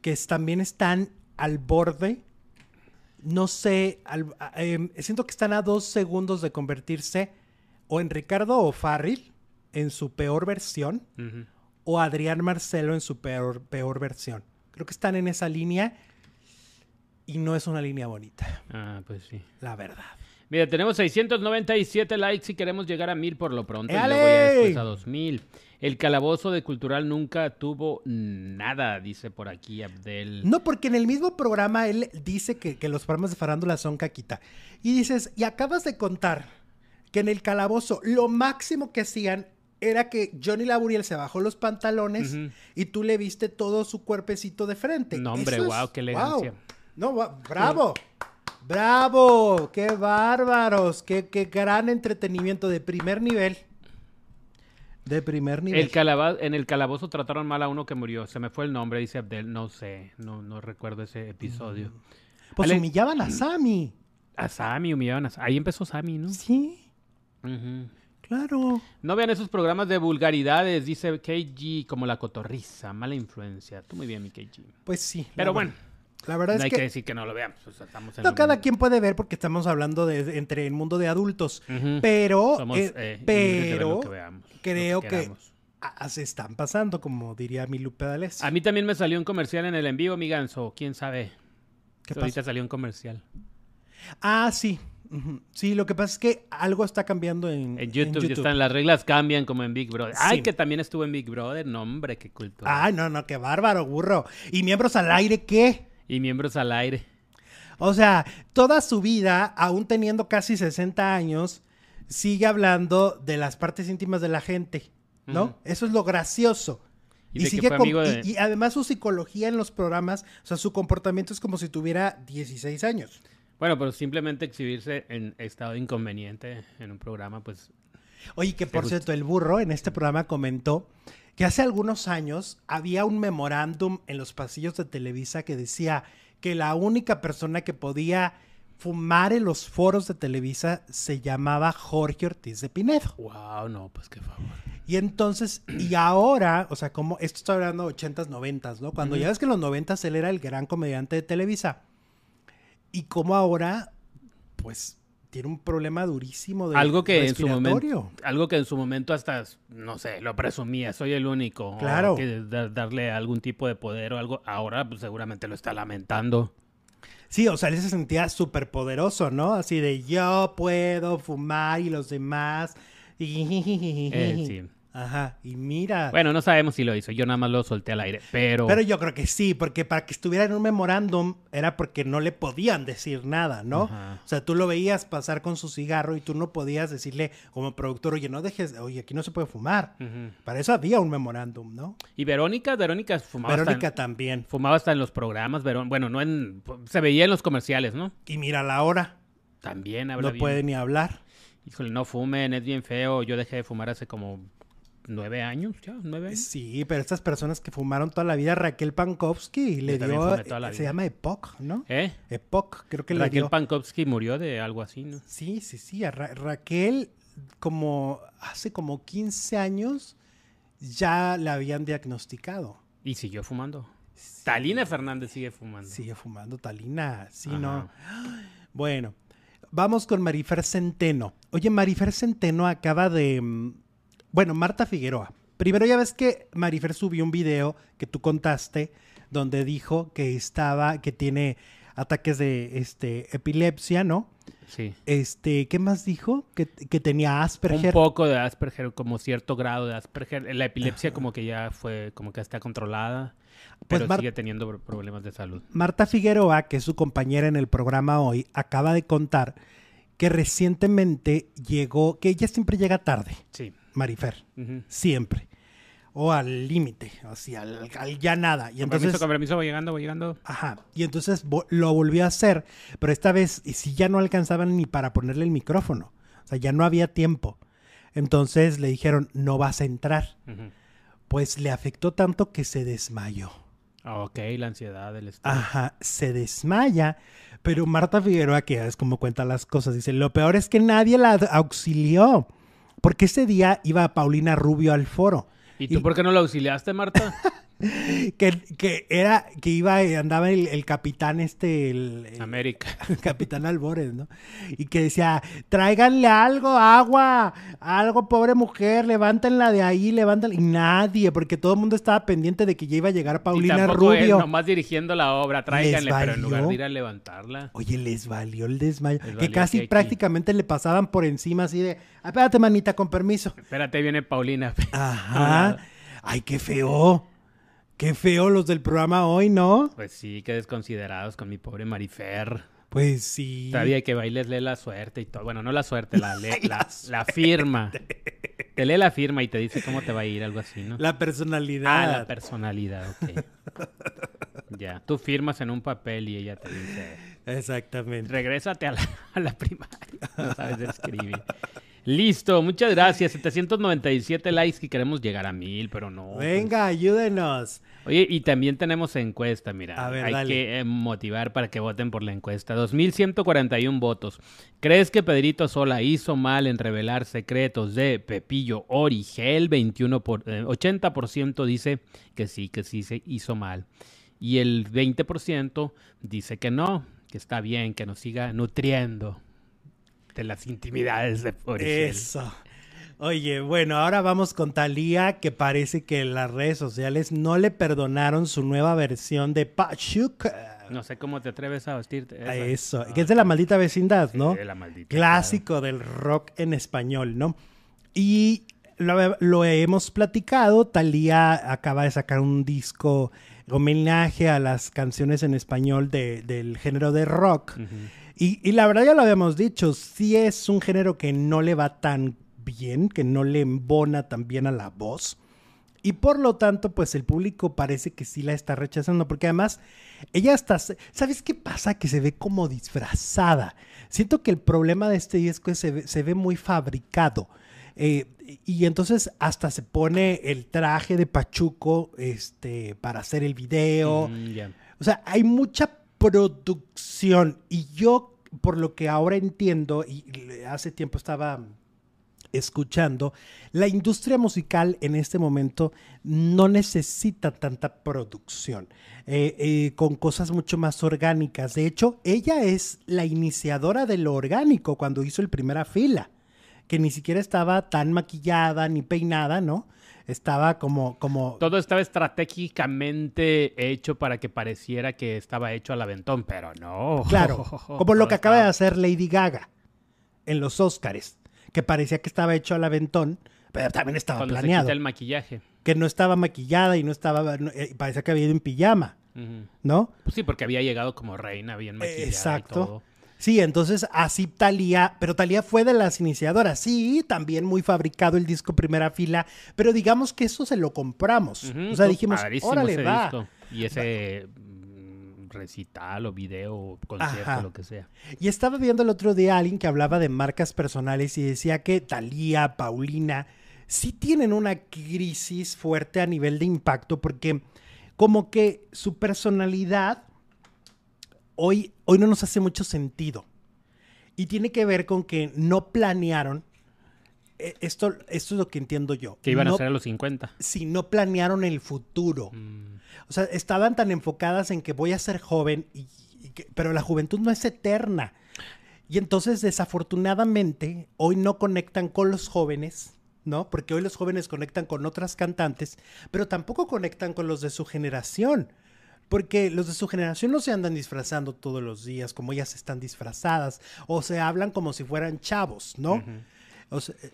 que también están al borde, no sé, em, siento que están a dos segundos de convertirse o en Ricardo o Farril en su peor versión, o Adrián Marcelo en su peor, peor versión. Creo que están en esa línea y no es una línea bonita. Ah, pues sí. La verdad. Mira, tenemos 697 likes y queremos llegar a mil por lo pronto. Y luego ya después a 2000. El calabozo de cultural nunca tuvo nada, dice por aquí Abdel. No, porque en el mismo programa él dice que, que los programas de farándula son caquita. Y dices, y acabas de contar que en el calabozo lo máximo que hacían era que Johnny Laburiel se bajó los pantalones y tú le viste todo su cuerpecito de frente. No, hombre, wow, qué elegancia. No, bravo. Bravo, qué bárbaros, qué, qué gran entretenimiento de primer nivel. De primer nivel. El en el calabozo trataron mal a uno que murió. Se me fue el nombre, dice Abdel. No sé, no, no recuerdo ese episodio. Pues humillaban a [clears throat] Sammy. A Sammy, humillaban a Ahí empezó Sammy, ¿no? Sí. Claro. No vean esos programas de vulgaridades, dice KG, como la cotorriza, mala influencia. Tú muy bien, mi KG. Pues sí. Pero bueno. La verdad no es hay que... decir que no lo veamos. no, cada quien puede ver porque estamos hablando de entre el mundo de adultos. Pero, eh, eh, pero creo que se están pasando, como diría mi Lupe Dales. A mí también me salió un comercial en el en vivo, mi ganso. ¿Quién sabe? ¿Qué Ahorita salió un comercial. Ah, sí. Sí, lo que pasa es que algo está cambiando en, en, YouTube, Están, las reglas cambian como en Big Brother. Ay, que también estuvo en Big Brother. No, hombre, qué cultura. Ay, no, no, qué bárbaro, burro. ¿Y miembros al aire qué? Y miembros al aire. O sea, toda su vida, aún teniendo casi 60 años, sigue hablando de las partes íntimas de la gente, ¿no? Eso es lo gracioso. Y, sigue y, además su psicología en los programas, o sea, su comportamiento es como si tuviera 16 años. Bueno, pero simplemente exhibirse en estado inconveniente en un programa, pues... Oye, que por cierto, el burro en este programa comentó que hace algunos años había un memorándum en los pasillos de Televisa que decía que la única persona que podía fumar en los foros de Televisa se llamaba Jorge Ortiz de Pinedo. Wow, no, pues qué favor. Y entonces, y ahora, o sea, como esto está hablando de 80s, 90s, ¿no? Cuando ya ves que en los 90s él era el gran comediante de Televisa y como ahora, pues tiene un problema durísimo de algo que en su momento algo que en su momento hasta no sé lo presumía soy el único claro. que darle algún tipo de poder o algo ahora pues seguramente lo está lamentando. Sí o sea él se sentía súper poderoso no así de yo puedo fumar y los demás eh, sí. Ajá, y mira. Bueno, no sabemos si lo hizo, yo nada más lo solté al aire, pero. Pero yo creo que sí, porque para que estuviera en un memorándum era porque no le podían decir nada, ¿no? O sea, tú lo veías pasar con su cigarro y tú no podías decirle como productor, oye, no dejes, oye, aquí no se puede fumar. Para eso había un memorándum, ¿no? Y Verónica, Verónica fumaba. Verónica también. Fumaba hasta en los programas, bueno, no en. Se veía en los comerciales, ¿no? Y mira la hora. También habla No puede ni hablar. Híjole, no fumen, es bien feo. Yo dejé de fumar hace como nueve años, ya, nueve años. Sí, pero estas personas que fumaron toda la vida, Raquel Pankowski le dio, se llama Epoch, ¿no? ¿Eh? Epoch, creo que Raquel le dio. Pankowski murió de algo así, ¿no? Sí, sí, sí, Raquel como hace como 15 años ya la habían diagnosticado. Y siguió fumando. Talina Fernández sigue fumando. Sigue fumando, Talina, sí, ¿no? Bueno, vamos con Marifer Centeno. Oye, Marifer Centeno acaba de mm, bueno, Marta Figueroa. Primero ya ves que Marifer subió un video que tú contaste donde dijo que estaba, que tiene ataques de este, epilepsia, ¿no? Sí. Este, ¿qué más dijo? Que, tenía Asperger. Un poco de Asperger, como cierto grado de Asperger. La epilepsia como que ya fue, como que está controlada, pues pero sigue teniendo problemas de salud. Marta Figueroa, que es su compañera en el programa hoy, acaba de contar que recientemente llegó, que ella siempre llega tarde. Sí. Marifer. Siempre. O al límite, así, al, ya nada. Y entonces, permiso, con permiso, voy llegando, voy llegando. Ajá. Y entonces lo volvió a hacer, pero esta vez, y si ya no alcanzaban ni para ponerle el micrófono. O sea, ya no había tiempo. Entonces le dijeron, no vas a entrar. Pues le afectó tanto que se desmayó. Ok, la ansiedad del estrés. Ajá, se desmaya. Pero Marta Figueroa, que es como cuenta las cosas, dice, lo peor es que nadie la auxilió. Porque ese día iba Paulina Rubio al foro. ¿Y tú por qué no la auxiliaste, Marta? [laughs] [laughs] que, que, era, que iba, andaba el, capitán este, el, América. El [laughs] capitán Albores, ¿no? Y que decía, tráiganle algo, agua, algo, pobre mujer, levántenla de ahí, levántenla. Y nadie, porque todo el mundo estaba pendiente de que ya iba a llegar Paulina Rubio. Él, nomás dirigiendo la obra, tráiganle, pero en lugar de ir a levantarla. Oye, les valió el desmayo. que casi prácticamente le pasaban por encima así de, espérate, manita, con permiso. Espérate, viene Paulina. [laughs] Ajá. Ay, qué feo. Qué feo los del programa hoy, ¿no? Pues sí, qué desconsiderados con mi pobre Marifer. Pues sí. Todavía que bailes lee la suerte y todo. Bueno, no la suerte, la, [laughs] la, firma. Te lee la firma y te dice cómo te va a ir, algo así, ¿no? La personalidad. Ah, la personalidad, ok. [laughs] ya, tú firmas en un papel y ella te dice... Exactamente. Regrésate a la, a la primaria. [laughs] No sabes escribir. Listo, muchas gracias. 797 likes que queremos llegar a mil, pero no. Pues. Venga, ayúdenos. Oye, y también tenemos encuesta, mira. A ver, hay que eh, motivar para que voten por la encuesta. 2141 votos. ¿Crees que Pedrito Sola hizo mal en revelar secretos de Pepillo Origel? 21 por, 80% eh, dice que sí, que sí se hizo mal. Y el 20% dice que no, que está bien, que nos siga nutriendo de las intimidades de Origel. Eso. Oye, bueno, ahora vamos con Talía, que parece que las redes sociales no le perdonaron su nueva versión de Pachuca. No sé cómo te atreves a vestirte. Eso, que es de la maldita vecindad, ¿no? de la maldita. Clásico del rock en español, ¿no? Y lo, hemos platicado, Talía acaba de sacar un disco homenaje a las canciones en español del género de rock. Y, y, la verdad ya lo habíamos dicho, sí es un género que no le va tan bien, que no le embona tan bien a la voz. Y por lo tanto, pues el público parece que sí la está rechazando, porque además ella está, ¿sabes qué pasa? Que se ve como disfrazada. Siento que el problema de este disco es que se ve, muy fabricado. Eh, y entonces hasta se pone el traje de Pachuco este, para hacer el video. Mm, o sea, hay mucha producción. Y yo, por lo que ahora entiendo, y hace tiempo estaba escuchando, la industria musical en este momento no necesita tanta producción, eh, eh, con cosas mucho más orgánicas. De hecho, ella es la iniciadora de lo orgánico cuando hizo el primera fila, que ni siquiera estaba tan maquillada ni peinada, ¿no? Estaba como, como... Todo estaba estratégicamente hecho para que pareciera que estaba hecho al aventón, pero no. Claro, [laughs] como lo que acaba de hacer Lady Gaga en los Óscares que parecía que estaba hecho al aventón, pero también estaba Cuando planeado. Se el maquillaje. Que no estaba maquillada y no estaba, eh, parecía que había ido en pijama, ¿no? Pues sí, porque había llegado como reina, bien maquillada Exacto. Sí, entonces así Talía, pero Talía fue de las iniciadoras, sí, también muy fabricado el disco primera fila, pero digamos que eso se lo compramos. o sea, dijimos, órale, va. Y ese recital o video o concierto, lo que sea. Y estaba viendo el otro día a alguien que hablaba de marcas personales y decía que Talía, Paulina, sí tienen una crisis fuerte a nivel de impacto porque como que su personalidad hoy, hoy no nos hace mucho sentido. Y tiene que ver con que no planearon e, esto, esto es lo que entiendo yo. Que iban a ser a los 50. Sí, no planearon el futuro. Mm. O sea, estaban tan enfocadas en que voy a ser joven, y, pero la juventud no es eterna. Y entonces, desafortunadamente, hoy no conectan con los jóvenes, ¿no? Porque hoy los jóvenes conectan con otras cantantes, pero tampoco conectan con los de su generación. Porque los de su generación no se andan disfrazando todos los días como ellas están disfrazadas, o se hablan como si fueran chavos, ¿no?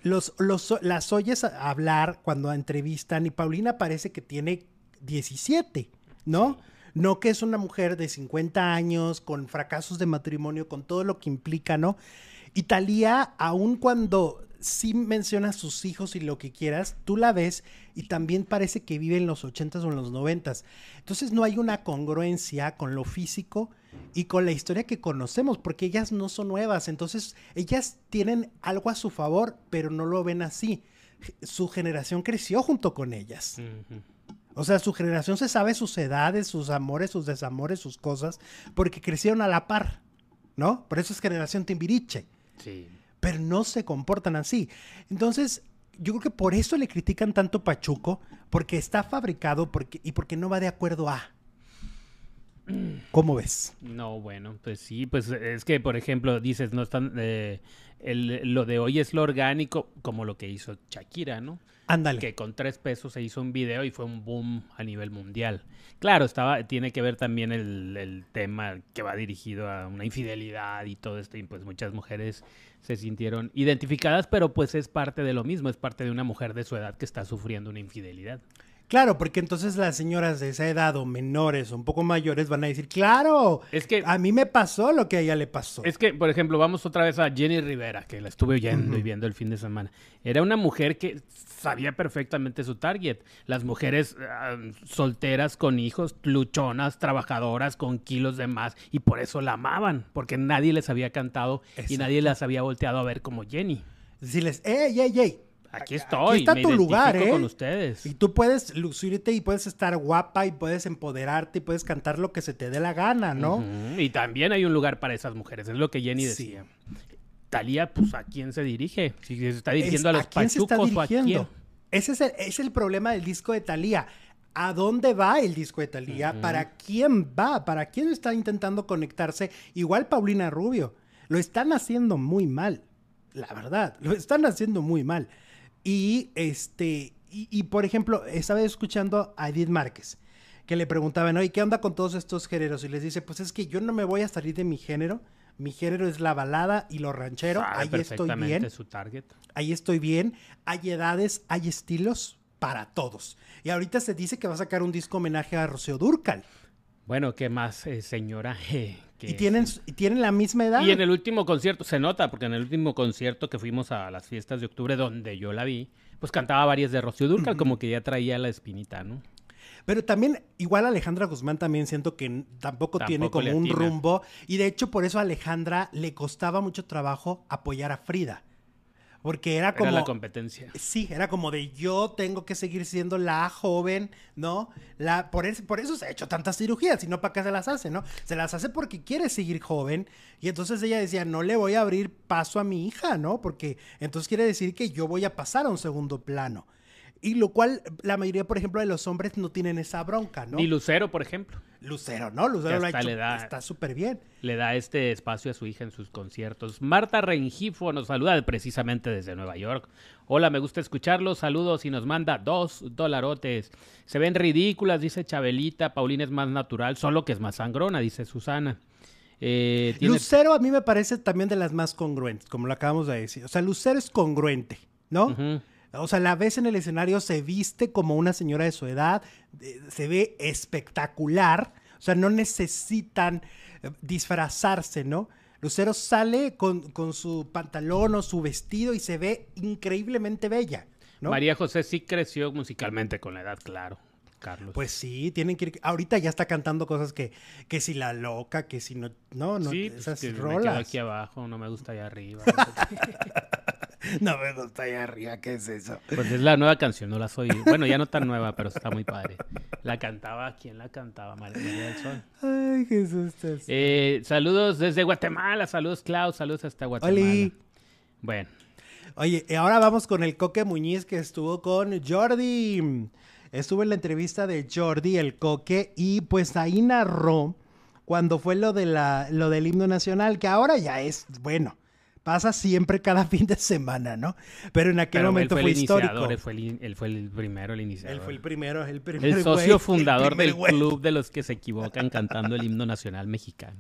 los, los, las oyes hablar cuando entrevistan y Paulina parece que tiene 17, ¿no? No que es una mujer de 50 años, con fracasos de matrimonio, con todo lo que implica, ¿no? Y Talía, aun cuando sí menciona a sus hijos y lo que quieras, tú la ves y también parece que vive en los 80s o en los 90s. Entonces no hay una congruencia con lo físico y con la historia que conocemos, porque ellas no son nuevas. Entonces ellas tienen algo a su favor, pero no lo ven así. Su generación creció junto con ellas. O sea, su generación se sabe sus edades, sus amores, sus desamores, sus cosas, porque crecieron a la par, ¿no? Por eso es generación Timbiriche. Sí. Pero no se comportan así. Entonces, yo creo que por eso le critican tanto Pachuco, porque está fabricado porque, y porque no va de acuerdo a. ¿Cómo ves? No, bueno, pues sí, pues es que, por ejemplo, dices, no están, eh, lo de hoy es lo orgánico, como lo que hizo Shakira, ¿no? Ándale. Que con tres pesos se hizo un video y fue un boom a nivel mundial. Claro, estaba, tiene que ver también el, el tema que va dirigido a una infidelidad y todo esto, y pues muchas mujeres se sintieron identificadas, pero pues es parte de lo mismo, es parte de una mujer de su edad que está sufriendo una infidelidad. Claro, porque entonces las señoras de esa edad o menores o un poco mayores van a decir, claro, es que a mí me pasó lo que a ella le pasó. Es que, por ejemplo, vamos otra vez a Jenny Rivera, que la estuve oyendo y viendo el fin de semana. Era una mujer que sabía perfectamente su target. Las mujeres ah, solteras con hijos, luchonas, trabajadoras con kilos de más, y por eso la amaban, porque nadie les había cantado y nadie las había volteado a ver como Jenny. Decirles, ¡ey, ey, ey! Aquí estoy. Aquí está tu lugar, ¿eh? con ustedes. Y tú puedes lucirte y puedes estar guapa y puedes empoderarte y puedes cantar lo que se te dé la gana, ¿no? Y también hay un lugar para esas mujeres, es lo que Jenny decía. Talía, pues, ¿a quién se dirige? Si se está dirigiendo a los pachucos o a quién. Ese es el, es el problema del disco de Talía. ¿A dónde va el disco de Talía? ¿Para quién va? ¿Para quién está intentando conectarse? Igual Paulina Rubio. Lo están haciendo muy mal. La verdad, lo están haciendo muy mal. Y este, y, por ejemplo, estaba escuchando a Edith Márquez, que le preguntaban, oye, ¿qué onda con todos estos géneros? Y les dice, pues es que yo no me voy a salir de mi género. Mi género es la balada y lo ranchero. ahí estoy bien. Su target. Ahí estoy bien. Hay edades, hay estilos para todos. Y ahorita se dice que va a sacar un disco homenaje a Rocío Durcal. Bueno, ¿qué más, eh, señora? [laughs] ¿Y, tienen, ¿Y tienen la misma edad? Y en el último concierto, se nota, porque en el último concierto que fuimos a las fiestas de octubre, donde yo la vi, pues cantaba varias de Rocío Durcal, como que ya traía la espinita, ¿no? Pero también, igual Alejandra Guzmán también siento que tampoco, tiene como un rumbo. Y de hecho, por eso a Alejandra le costaba mucho trabajo apoyar a Frida. Porque era como... Era la competencia. Sí, era como de yo tengo que seguir siendo la joven, ¿no? La, por, eso, por eso se ha hecho tantas cirugías, y no para qué se las hace, ¿no? Se las hace porque quiere seguir joven. Y entonces ella decía, no le voy a abrir paso a mi hija, ¿no? Porque entonces quiere decir que yo voy a pasar a un segundo plano. Y lo cual la mayoría, por ejemplo, de los hombres no tienen esa bronca, ¿no? Ni Lucero, por ejemplo. Lucero, ¿no? Lucero lo ha hecho, está súper bien. Le da este espacio a su hija en sus conciertos. Marta Rengifo nos saluda precisamente desde Nueva York. Hola, me gusta escucharlos. Saludos y nos manda dos dolarotes. Se ven ridículas, dice Chabelita. Paulina es más natural, solo que es más sangrona, dice Susana. Eh, Lucero a mí me parece también de las más congruentes, como lo acabamos de decir. O sea, Lucero es congruente, ¿no? O sea, la ves en el escenario, se viste como una señora de su edad, se ve espectacular. O sea, no necesitan eh, disfrazarse, ¿no? Lucero sale con, su pantalón o su vestido y se ve increíblemente bella. ¿no? María José sí creció musicalmente con la edad, claro. Carlos. Pues sí, tienen que ir. Ahorita ya está cantando cosas que, que si la loca, que si no. No, no, sí, pues esas pues rolas. Me quedo aquí abajo, no me gusta allá arriba. [laughs] [laughs] [laughs] no me gusta allá arriba, ¿qué es eso? Pues es la nueva canción, no la soy. Bueno, ya no tan nueva, pero está muy padre. La cantaba, ¿quién la cantaba? María del Sol. Ay, Jesús. Eh, saludos desde Guatemala, saludos Klaus, saludos hasta Guatemala. Oli. Bueno. Oye, ahora vamos con el Coque Muñiz que estuvo con Jordi. Estuvo en la entrevista de Jordi, el Coque, y pues ahí narró cuando fue lo, de la, lo del himno nacional, que ahora ya es, bueno, pasa siempre cada [laughs] fin de semana, ¿no? Pero en aquel momento fue, histórico. Él fue, el, él fue, el, primero, el iniciador. Él fue el primero, el primero. El socio fundador del club de los que se [laughs] equivocan cantando el himno nacional mexicano.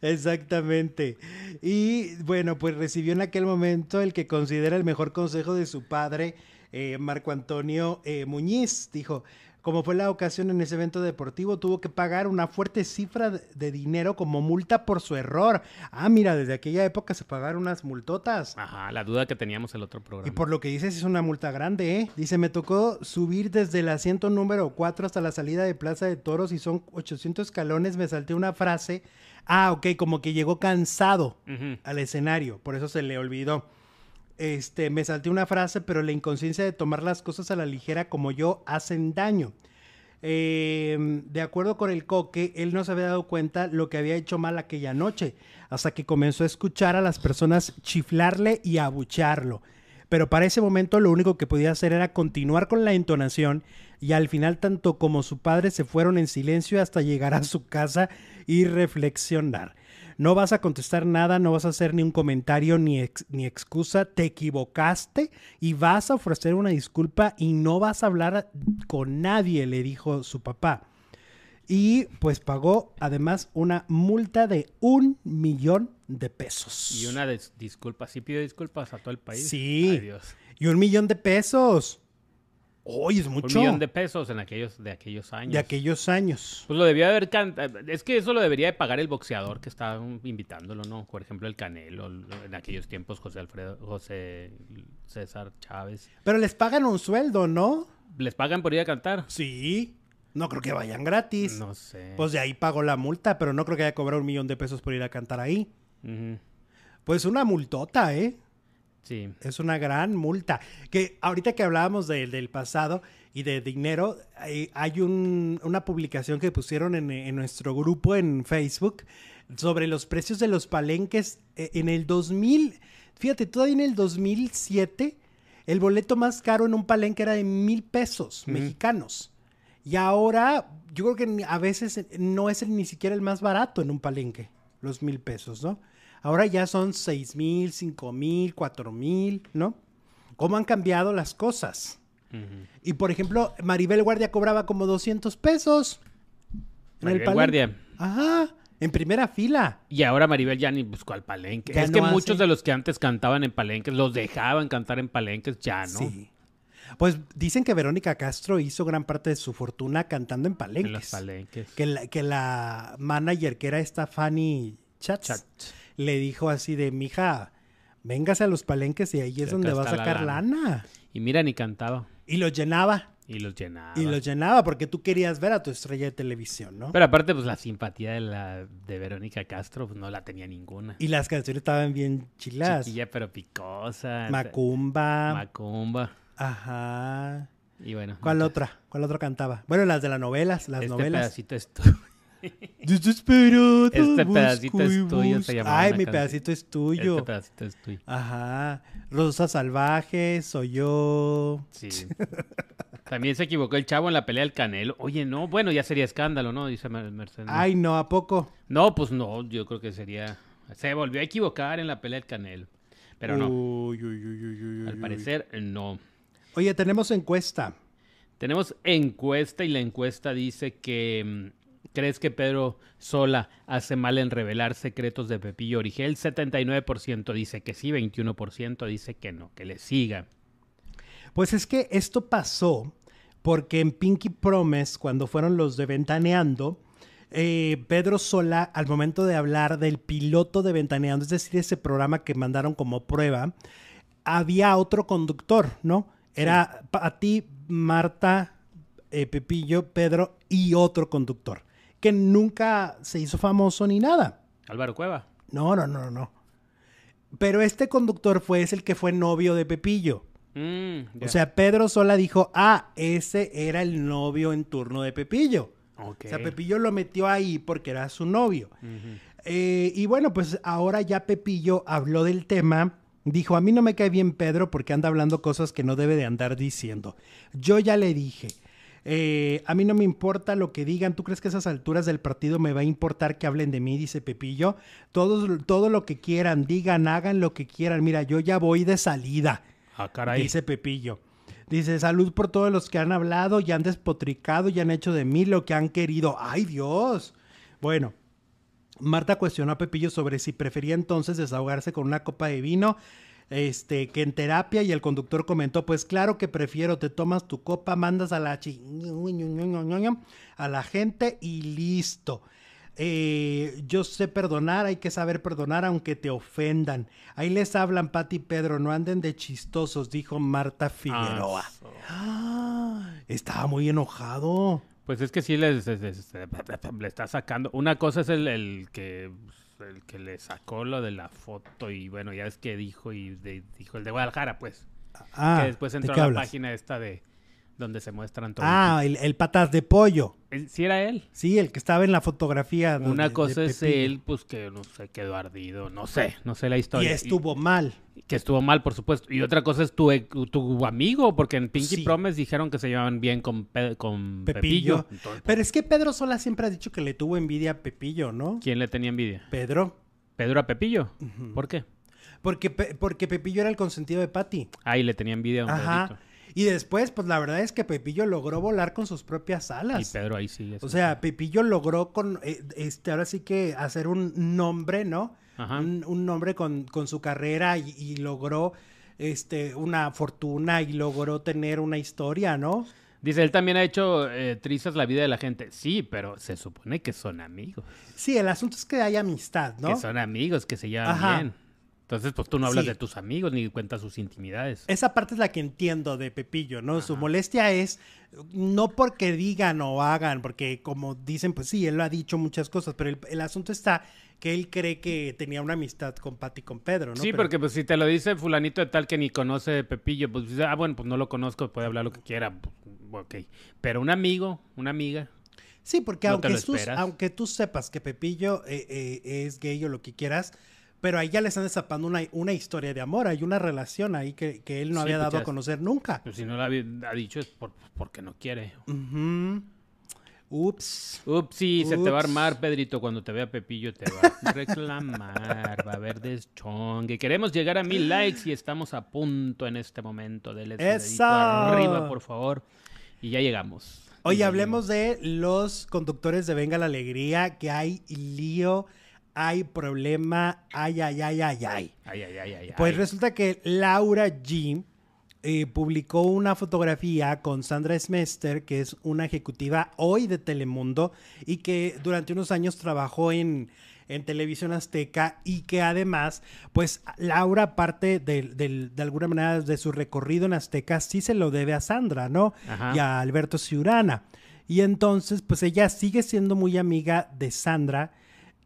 Exactamente. Y bueno, pues recibió en aquel momento el que considera el mejor consejo de su padre, eh, Marco Antonio eh, Muñiz. Dijo, como fue la ocasión en ese evento deportivo, tuvo que pagar una fuerte cifra de dinero como multa por su error. Ah, mira, desde aquella época se pagaron unas multotas. Ajá, la duda que teníamos el otro programa. Y por lo que dices, es una multa grande, ¿eh? Dice, me tocó subir desde el asiento número 4 hasta la salida de Plaza de Toros y son 800 escalones. Me salté una frase. Ah, ok, como que llegó cansado al escenario, por eso se le olvidó. Este, me salté una frase, pero la inconsciencia de tomar las cosas a la ligera como yo hacen daño. Em, de acuerdo con el coque, él no se había dado cuenta lo que había hecho mal aquella noche, hasta que comenzó a escuchar a las personas chiflarle y abuchearlo. Pero para ese momento lo único que podía hacer era continuar con la entonación y al final tanto como su padre se fueron en silencio hasta llegar a su casa y reflexionar. No vas a contestar nada, no vas a hacer ni un comentario ni, ni excusa, te equivocaste y vas a ofrecer una disculpa y no vas a hablar con nadie, le dijo su papá. Y pues pagó además una multa de un millón de pesos. Y una disculpa, sí pidió disculpas a todo el país. Sí. Y un millón de pesos. Hoy es mucho. Un millón de pesos en aquellos, de aquellos años. De aquellos años. Pues lo debía haber cantado. Es que eso lo debería de pagar el boxeador que estaba invitándolo, ¿no? Por ejemplo, el Canelo, en aquellos tiempos José Alfredo, José César Chávez. Pero les pagan un sueldo, ¿no? ¿Les pagan por ir a cantar? Sí. No creo que vayan gratis. No sé. Pues de ahí pagó la multa, pero no creo que haya cobrado un millón de pesos por ir a cantar ahí. Pues una multota, ¿eh? Es una gran multa. Que ahorita que hablábamos del pasado y de dinero, hay, una publicación que pusieron en, nuestro grupo en Facebook sobre los precios de los palenques e, en el 2000. Fíjate, todavía en el 2007, el boleto más caro en un palenque era de mil pesos mexicanos. Y ahora, yo creo que a veces no es ni siquiera el más barato en un palenque, los mil pesos, ¿no? Ahora ya son seis mil, cinco mil, cuatro mil, ¿no? ¿Cómo han cambiado las cosas? Y por ejemplo, Maribel Guardia cobraba como 200 pesos. Maribel Guardia. Ajá. En primera fila. Y ahora Maribel ya ni buscó al palenque. es que muchos de los que antes cantaban en palenques los dejaban cantar en palenques, ya no. Sí. Pues dicen que Verónica Castro hizo gran parte de su fortuna cantando en palenques. En los palenques. Que la, que la manager, que era esta Fanny Chats, le dijo así de, mija, véngase a los palenques y ahí es donde va a sacar lana. Y mira, ni cantaba. Y los llenaba. Y los llenaba. Y los llenaba porque tú querías ver a tu estrella de televisión, ¿no? Pero aparte, pues la simpatía de la de Verónica Castro, pues no la tenía ninguna. Y las canciones estaban bien chilas. Chiquilla pero picosa. Macumba. Macumba. Ajá. Y bueno. ¿Cuál otra? ¿Cuál otra cantaba? Bueno, las de las novelas, las este novelas. Pedacito es Desesperado. Este pedacito es tuyo, se llama. Ay, mi pedacito es tuyo. Este pedacito es tuyo. Ajá. Rosa Salvaje, soy yo. Sí. También se equivocó el chavo en la pelea del Canelo. Oye, no, bueno, ya sería escándalo, ¿no? Dice Mercedes. Ay, no, ¿a poco? No, pues no, yo creo que sería. Se volvió a equivocar en la pelea del Canelo. Pero no. Uy, uy, uy, Al parecer, no. Oye, tenemos encuesta. Tenemos encuesta y la encuesta dice que mm, ¿Crees que Pedro Sola hace mal en revelar secretos de Pepillo Origel? 79% dice que sí, 21% dice que no, que le siga. Pues es que esto pasó porque en Pinky Promise, cuando fueron los de Ventaneando, eh, Pedro Sola, al momento de hablar del piloto de Ventaneando, es decir, ese programa que mandaron como prueba, había otro conductor, ¿no? Era a ti, Marta, eh, Pepillo, Pedro y otro conductor que nunca se hizo famoso ni nada. Álvaro Cueva. No, no, no, no. Pero este conductor fue es el que fue novio de Pepillo. Mm, o sea, Pedro Sola dijo, ah, ese era el novio en turno de Pepillo. O sea, Pepillo lo metió ahí porque era su novio. Eh, y bueno, pues ahora ya Pepillo habló del tema. Dijo, a mí no me cae bien Pedro porque anda hablando cosas que no debe de andar diciendo. Yo ya le dije, eh, a mí no me importa lo que digan. ¿Tú crees que a esas alturas del partido me va a importar que hablen de mí? Dice Pepillo. Todo, todo lo que quieran, digan, hagan lo que quieran. Mira, yo ya voy de salida. Ah, caray. Dice Pepillo. Dice, salud por todos los que han hablado y han despotricado y han hecho de mí lo que han querido. ¡Ay, Dios! Bueno, Marta cuestionó a Pepillo sobre si prefería entonces desahogarse con una copa de vino este, que en terapia y el conductor comentó, pues claro que prefiero, te tomas tu copa, mandas a la a la gente y listo. Eh, yo sé perdonar, hay que saber perdonar aunque te ofendan. Ahí les hablan Pati y Pedro, no anden de chistosos, dijo Marta Figueroa. Ah, [gasps] estaba muy enojado. Pues es que sí le está sacando. Una cosa es el, el que el que le sacó lo de la foto y bueno, ya es que dijo y dijo el de Guadalajara, pues. Ah, que después entró a la página esta de donde se muestran todos. Ah, el, patas de pollo. ¿Sí era él? Sí, el que estaba en la fotografía. Una cosa es él, pues que no sé, quedó ardido, no sé, no sé la historia. Y estuvo mal. Que estuvo mal, por supuesto. Y otra cosa es tu, tu amigo, porque en Pinky Promise dijeron que se llevaban bien con, con Pepillo. Pero es que Pedro Sola siempre ha dicho que le tuvo envidia a Pepillo, ¿no? ¿Quién le tenía envidia? Pedro. ¿Pedro a Pepillo? ¿Por qué? Porque, porque Pepillo era el consentido de Patty. Ah, y le tenía envidia a un Ajá. Y después, pues la verdad es que Pepillo logró volar con sus propias alas. Y Pedro ahí sí. O sea, Pepillo logró con, eh, este, ahora sí que hacer un nombre, ¿no? Un, nombre con, con, su carrera y, logró este, una fortuna y logró tener una historia, ¿no? Dice, él también ha hecho eh, trizas la vida de la gente. Sí, pero se supone que son amigos. Sí, el asunto es que hay amistad, ¿no? Que son amigos, que se llevan bien. Entonces, pues tú no hablas de tus amigos ni cuentas sus intimidades. Esa parte es la que entiendo de Pepillo, ¿no? Su molestia es no porque digan o hagan, porque como dicen, pues sí, él lo ha dicho muchas cosas, pero el, asunto está que él cree que tenía una amistad con Pati y con Pedro, ¿no? Sí, porque pues si te lo dice fulanito de tal que ni conoce Pepillo, pues ah, bueno, pues no lo conozco, puede hablar lo que quiera, pues, ok. Pero un amigo, una amiga, Sí, porque aunque, tú, aunque tú sepas que Pepillo eh, eh, es gay o lo que quieras, pero ahí ya le están desapando una, una historia de amor, hay una relación ahí que, él no había pues dado a conocer nunca. Pues si no la ha dicho es porque no quiere. Ups. Ups, sí, se te va a armar, Pedrito. Cuando te vea Pepillo, te va a [laughs] reclamar. va a haber deschongue. Queremos llegar a mil likes y estamos a punto en este momento. de Eso. arriba, por favor. Y ya llegamos. Oye, hablemos de los conductores de Venga la Alegría, que hay lío hay problema, ay, ay, ay, ay, ay. Ay, ay, ay, ay. Pues resulta que Laura G. Eh, publicó una fotografía con Sandra Smester, que es una ejecutiva hoy de Telemundo y que durante unos años trabajó en, en Televisión Azteca y que además, pues Laura, parte de, de, alguna manera de su recorrido en Azteca, sí se lo debe a Sandra, ¿no? Y a Alberto Ciurana. Y entonces, pues ella sigue siendo muy amiga de Sandra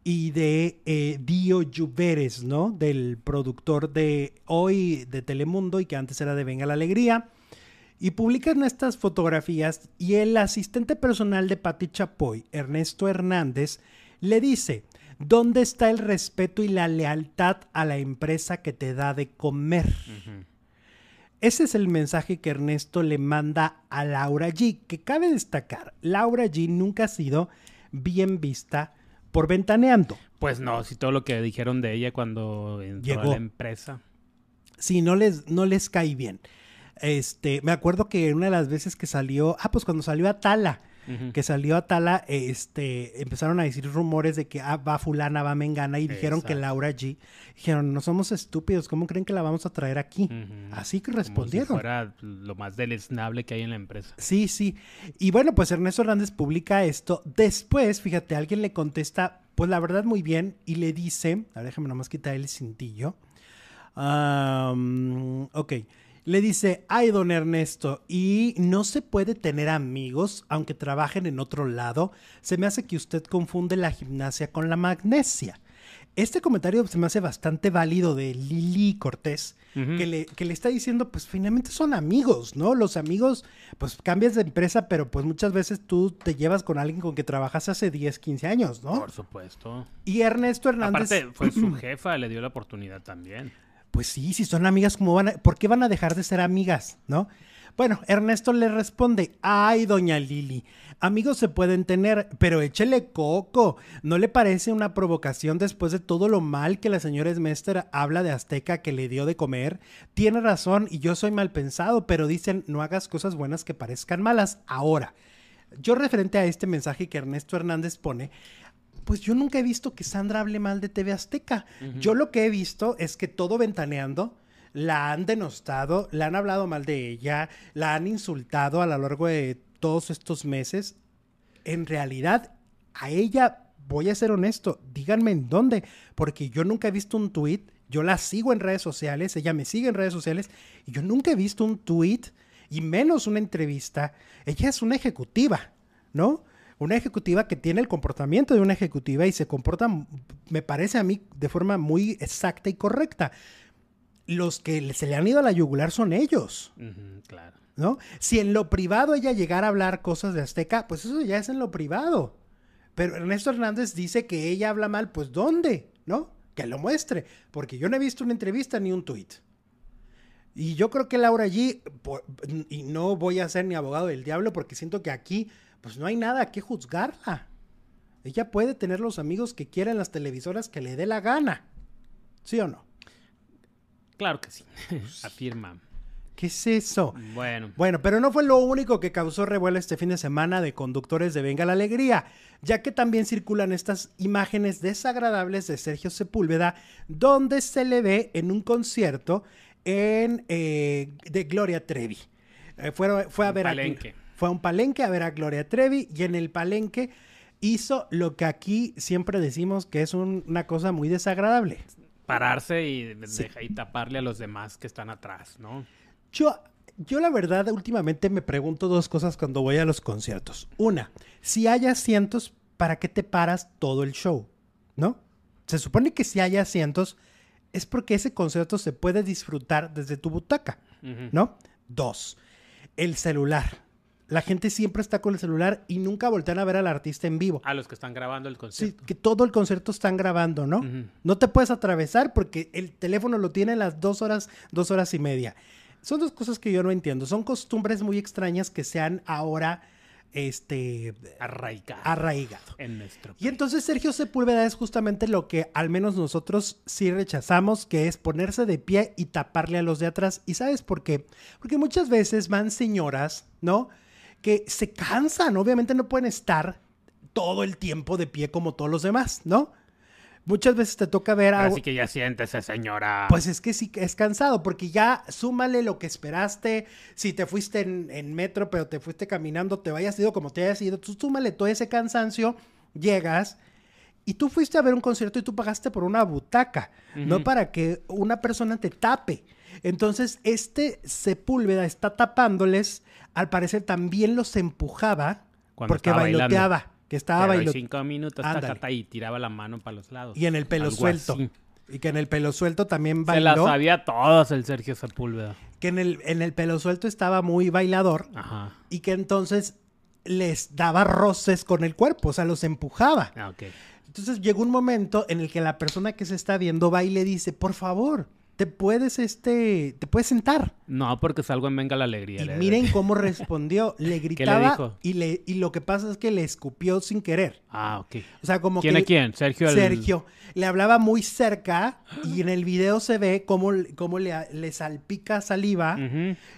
y de eh, Dio Lluveres, ¿no? Del productor de hoy de Telemundo y que antes era de Venga la Alegría. Y publican estas fotografías y el asistente personal de Patti Chapoy, Ernesto Hernández, le dice, ¿dónde está el respeto y la lealtad a la empresa que te da de comer? Ese es el mensaje que Ernesto le manda a Laura G, que cabe destacar, Laura G nunca ha sido bien vista por ventaneando. Pues no, si todo lo que dijeron de ella cuando entró a la empresa. Sí, no les, no les cae bien. Este, me acuerdo que una de las veces que salió, ah, pues cuando salió que salió a Tala, este, empezaron a decir rumores de que ah, va fulana, va mengana, y dijeron que Laura G. Dijeron, no somos estúpidos, ¿cómo creen que la vamos a traer aquí? Así que respondieron. Como si fuera lo más deleznable que hay en la empresa. Sí, sí. Y bueno, pues Ernesto Hernández publica esto. Después, fíjate, alguien le contesta, pues la verdad muy bien, y le dice, a ver, déjame nomás quitar el cintillo. ok. Le dice, ay, don Ernesto, y no se puede tener amigos aunque trabajen en otro lado. Se me hace que usted confunde la gimnasia con la magnesia. Este comentario se me hace bastante válido de Lili Cortés, que, le, que le está diciendo, pues finalmente son amigos, ¿no? Los amigos, pues cambias de empresa, pero pues muchas veces tú te llevas con alguien con que trabajas hace 10, 15 años, ¿no? Por supuesto. Y Ernesto Hernández... Aparte, fue su [clears throat] jefa, le dio la oportunidad también pues sí, si son amigas, ¿cómo van a, ¿por qué van a dejar de ser amigas? ¿No? Bueno, Ernesto le responde, ay, doña Lili, amigos se pueden tener, pero échele coco. ¿No le parece una provocación después de todo lo mal que la señora Smester habla de Azteca que le dio de comer? Tiene razón y yo soy mal pensado, pero dicen, no hagas cosas buenas que parezcan malas. Ahora, yo referente a este mensaje que Ernesto Hernández pone, pues yo nunca he visto que Sandra hable mal de TV Azteca. Yo lo que he visto es que todo ventaneando la han denostado, la han hablado mal de ella, la han insultado a lo largo de todos estos meses. En realidad, a ella, voy a ser honesto, díganme en dónde, porque yo nunca he visto un tweet, yo la sigo en redes sociales, ella me sigue en redes sociales, y yo nunca he visto un tweet, y menos una entrevista. Ella es una ejecutiva, ¿no? Una ejecutiva que tiene el comportamiento de una ejecutiva y se comporta, me parece a mí, de forma muy exacta y correcta. Los que se le han ido a la yugular son ellos. claro. ¿No? Si en lo privado ella llegara a hablar cosas de Azteca, pues eso ya es en lo privado. Pero Ernesto Hernández dice que ella habla mal, pues ¿dónde? ¿No? Que lo muestre. Porque yo no he visto una entrevista ni un tuit. Y yo creo que Laura allí, y no voy a ser ni abogado del diablo porque siento que aquí, pues no hay nada que juzgarla. Ella puede tener los amigos que quiera en las televisoras que le dé la gana. ¿Sí o no? Claro que sí. [laughs] Afirma. ¿Qué es eso? Bueno. Bueno, pero no fue lo único que causó revuelo este fin de semana de conductores de Venga la Alegría, ya que también circulan estas imágenes desagradables de Sergio Sepúlveda, donde se le ve en un concierto en, eh, de Gloria Trevi. Eh, fue, fue, a ver palenque. Fue a un palenque a ver a Gloria Trevi y en el palenque hizo lo que aquí siempre decimos que es una cosa muy desagradable. Pararse y, y taparle a los demás que están atrás, ¿no? Yo, yo la verdad últimamente me pregunto dos cosas cuando voy a los conciertos. Una, si hay asientos, ¿para qué te paras todo el show? ¿No? Se supone que si hay asientos es porque ese concierto se puede disfrutar desde tu butaca, ¿no? Dos, el celular. La gente siempre está con el celular y nunca voltean a ver al artista en vivo. A los que están grabando el concierto. Sí, que todo el concierto están grabando, ¿no? No te puedes atravesar porque el teléfono lo tiene las dos horas, dos horas y media. Son dos cosas que yo no entiendo. Son costumbres muy extrañas que se han ahora este, arraigado. arraigado. En nuestro Y entonces Sergio Sepúlveda es justamente lo que al menos nosotros sí rechazamos, que es ponerse de pie y taparle a los de atrás. ¿Y sabes por qué? Porque muchas veces van señoras, ¿no? Que se cansan, obviamente no pueden estar todo el tiempo de pie como todos los demás, ¿no? muchas veces te toca ver a... Así que ya siéntese, señora. Pues es que sí, es cansado, porque ya súmale lo que esperaste. Si te fuiste en, metro, pero te fuiste caminando, te vayas ido como te hayas ido, tú súmale todo ese cansancio, llegas y tú fuiste a ver un concierto y tú pagaste por una butaca, no para que una persona te tape. Entonces, este Sepúlveda está tapándoles, al parecer también los empujaba porque bailoteaba que estaba y cinco minutos y tiraba la mano para los lados. Y en el pelo suelto. Y que en el pelo suelto también bailó. Se las sabía todas el Sergio Sepúlveda. Que en el, en el pelo suelto estaba muy bailador. Ajá. Y que entonces les daba roces con el cuerpo, o sea, los empujaba. Ah, ok. Entonces llegó un momento en el que la persona que se está viendo va y le dice, por favor, te puedes, este, te puedes sentar. No, porque salgo en Venga la Alegría. Y miren cómo [laughs] respondió. Le gritaba y, le, y lo que pasa es que le escupió sin querer. Ah, ok. O sea, como ¿Quién que... es quién? Sergio. Sergio. Le hablaba muy cerca y en el video se ve cómo, cómo le, le salpica saliva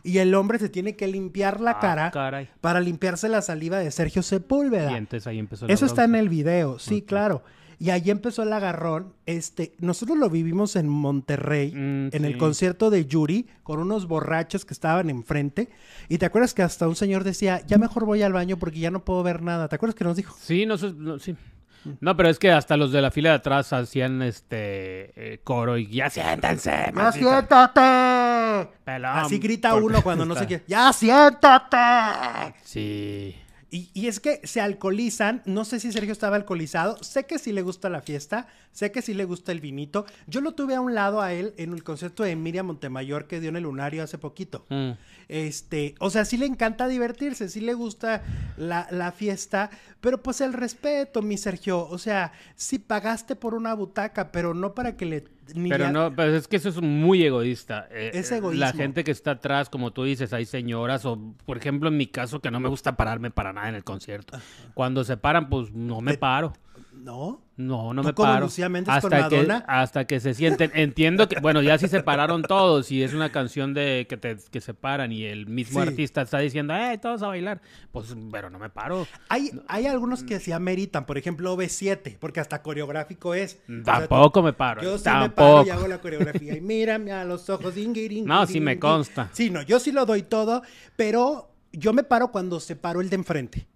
y el hombre se tiene que limpiar la ah, cara para limpiarse la saliva de Sergio Sepúlveda. Y entonces ahí empezó Eso está en el video, sí, claro. Y ahí empezó el agarrón. Este, nosotros lo vivimos en Monterrey, mm, en el concierto de Yuri, con unos borrachos que estaban enfrente. Y te acuerdas que hasta un señor decía, ya mejor voy al baño porque ya no puedo ver nada. ¿Te acuerdas que nos dijo? Sí, no, no sí. No, pero es que hasta los de la fila de atrás hacían este eh, coro y ya siéntense. ¡Ya siéntate! Así grita uno cuando no se quiere. ¡Ya siéntate! Sí. Y, es que se alcoholizan. No sé si Sergio estaba alcoholizado. Sé que sí le gusta la fiesta. Sé que sí le gusta el vinito. Yo lo tuve a un lado a él en el concierto de Miriam Montemayor que dio en el Lunario hace poquito. Mm. Este, o sea, sí le encanta divertirse, sí le gusta la, la, fiesta, pero pues el respeto, mi Sergio. O sea, sí pagaste por una butaca, pero no para que le pero no, pues es que eso es muy egoísta. Eh, es eh, La gente que está atrás, como tú dices, hay señoras, o por ejemplo en mi caso, que no me gusta pararme para nada en el concierto. Cuando se paran, pues no me paro. ¿No? No, no me paro. hasta que hasta que se sienten. Entiendo que bueno, ya sí se pararon todos y es una canción de que te que se paran y el mismo artista está diciendo, "Eh, todos a bailar." Pues pero no me paro. Hay hay algunos que sí ameritan, por ejemplo, B7, porque hasta coreográfico es. Tampoco me paro. Yo sí me paro y hago la coreografía y mírame a los ojos, No, sí me consta. Sí, no, yo sí lo doy todo, pero yo me paro cuando se paró el de enfrente.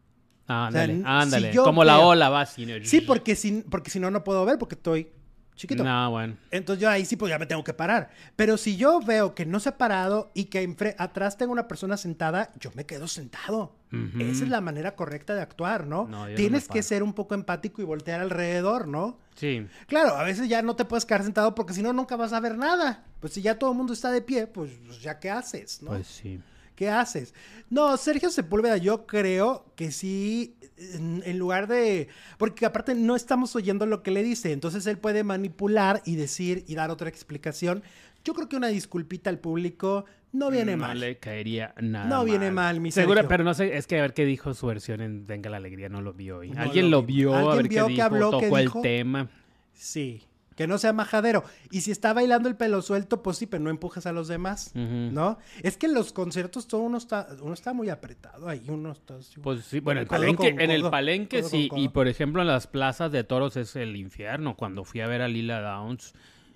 Ándale, ándale. Como la ola va Sí, porque si, porque si no, no puedo ver porque estoy chiquito. No, bueno. Entonces yo ahí sí, pues ya me tengo que parar. Pero si yo veo que no se ha parado y que atrás tengo una persona sentada, yo me quedo sentado. Esa es la manera correcta de actuar, ¿no? Tienes que ser un poco empático y voltear alrededor, ¿no? Sí. Claro, a veces ya no te puedes quedar sentado porque si no, nunca vas a ver nada. Pues si ya todo el mundo está de pie, pues, pues ya qué haces, ¿no? Pues sí. ¿Qué haces? No, Sergio Sepúlveda, yo creo que sí, en, lugar de... Porque aparte no estamos oyendo lo que le dice, entonces él puede manipular y decir y dar otra explicación. Yo creo que una disculpita al público no viene mal. No le caería nada. No viene mal, mi Seguro, pero no sé, es que a ver qué dijo su versión en Venga la Alegría, no lo vio hoy. Alguien lo vio, a ver qué dijo, habló, tocó el tema. Sí que no sea majadero. Y si está bailando el pelo suelto, pues sí, pero no empujes a los demás, ¿no? Es que en los conciertos todo uno está, uno está muy apretado ahí, uno está... pues sí, bueno, el palenque, en el palenque sí, y por ejemplo en las plazas de toros es el infierno. Cuando fui a ver a Lila Downs,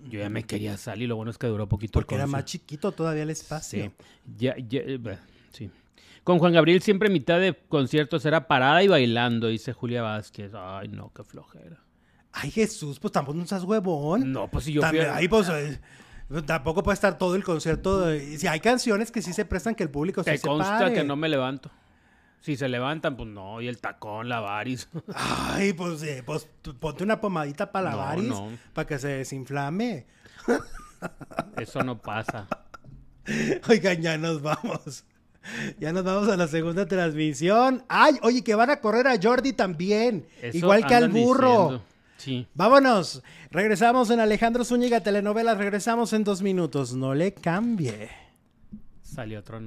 yo ya me quería salir, lo bueno es que duró poquito. Porque era más chiquito todavía el espacio. Sí, ya, ya, eh, sí. Con Juan Gabriel siempre mitad de conciertos era parada y bailando, dice Julia Vázquez. Ay, no, qué flojera. Ay, Jesús, pues tampoco no seas huevón. No, pues si yo fui Ahí, pues, eh, tampoco puede estar todo el concierto. Si hay canciones que sí se prestan que el público se Te consta que no me levanto. Si se levantan, pues no, y el tacón, la varis. [laughs] Ay, pues, eh, pues ponte una pomadita para la varis, para que se desinflame. [laughs] Eso no pasa. Oigan, ya nos vamos. Ya nos vamos a la segunda transmisión. Ay, oye, que van a correr a Jordi también. igual que al burro. Vámonos. Regresamos en Alejandro Zúñiga Telenovelas. Regresamos en dos minutos. No le cambie. Salió otro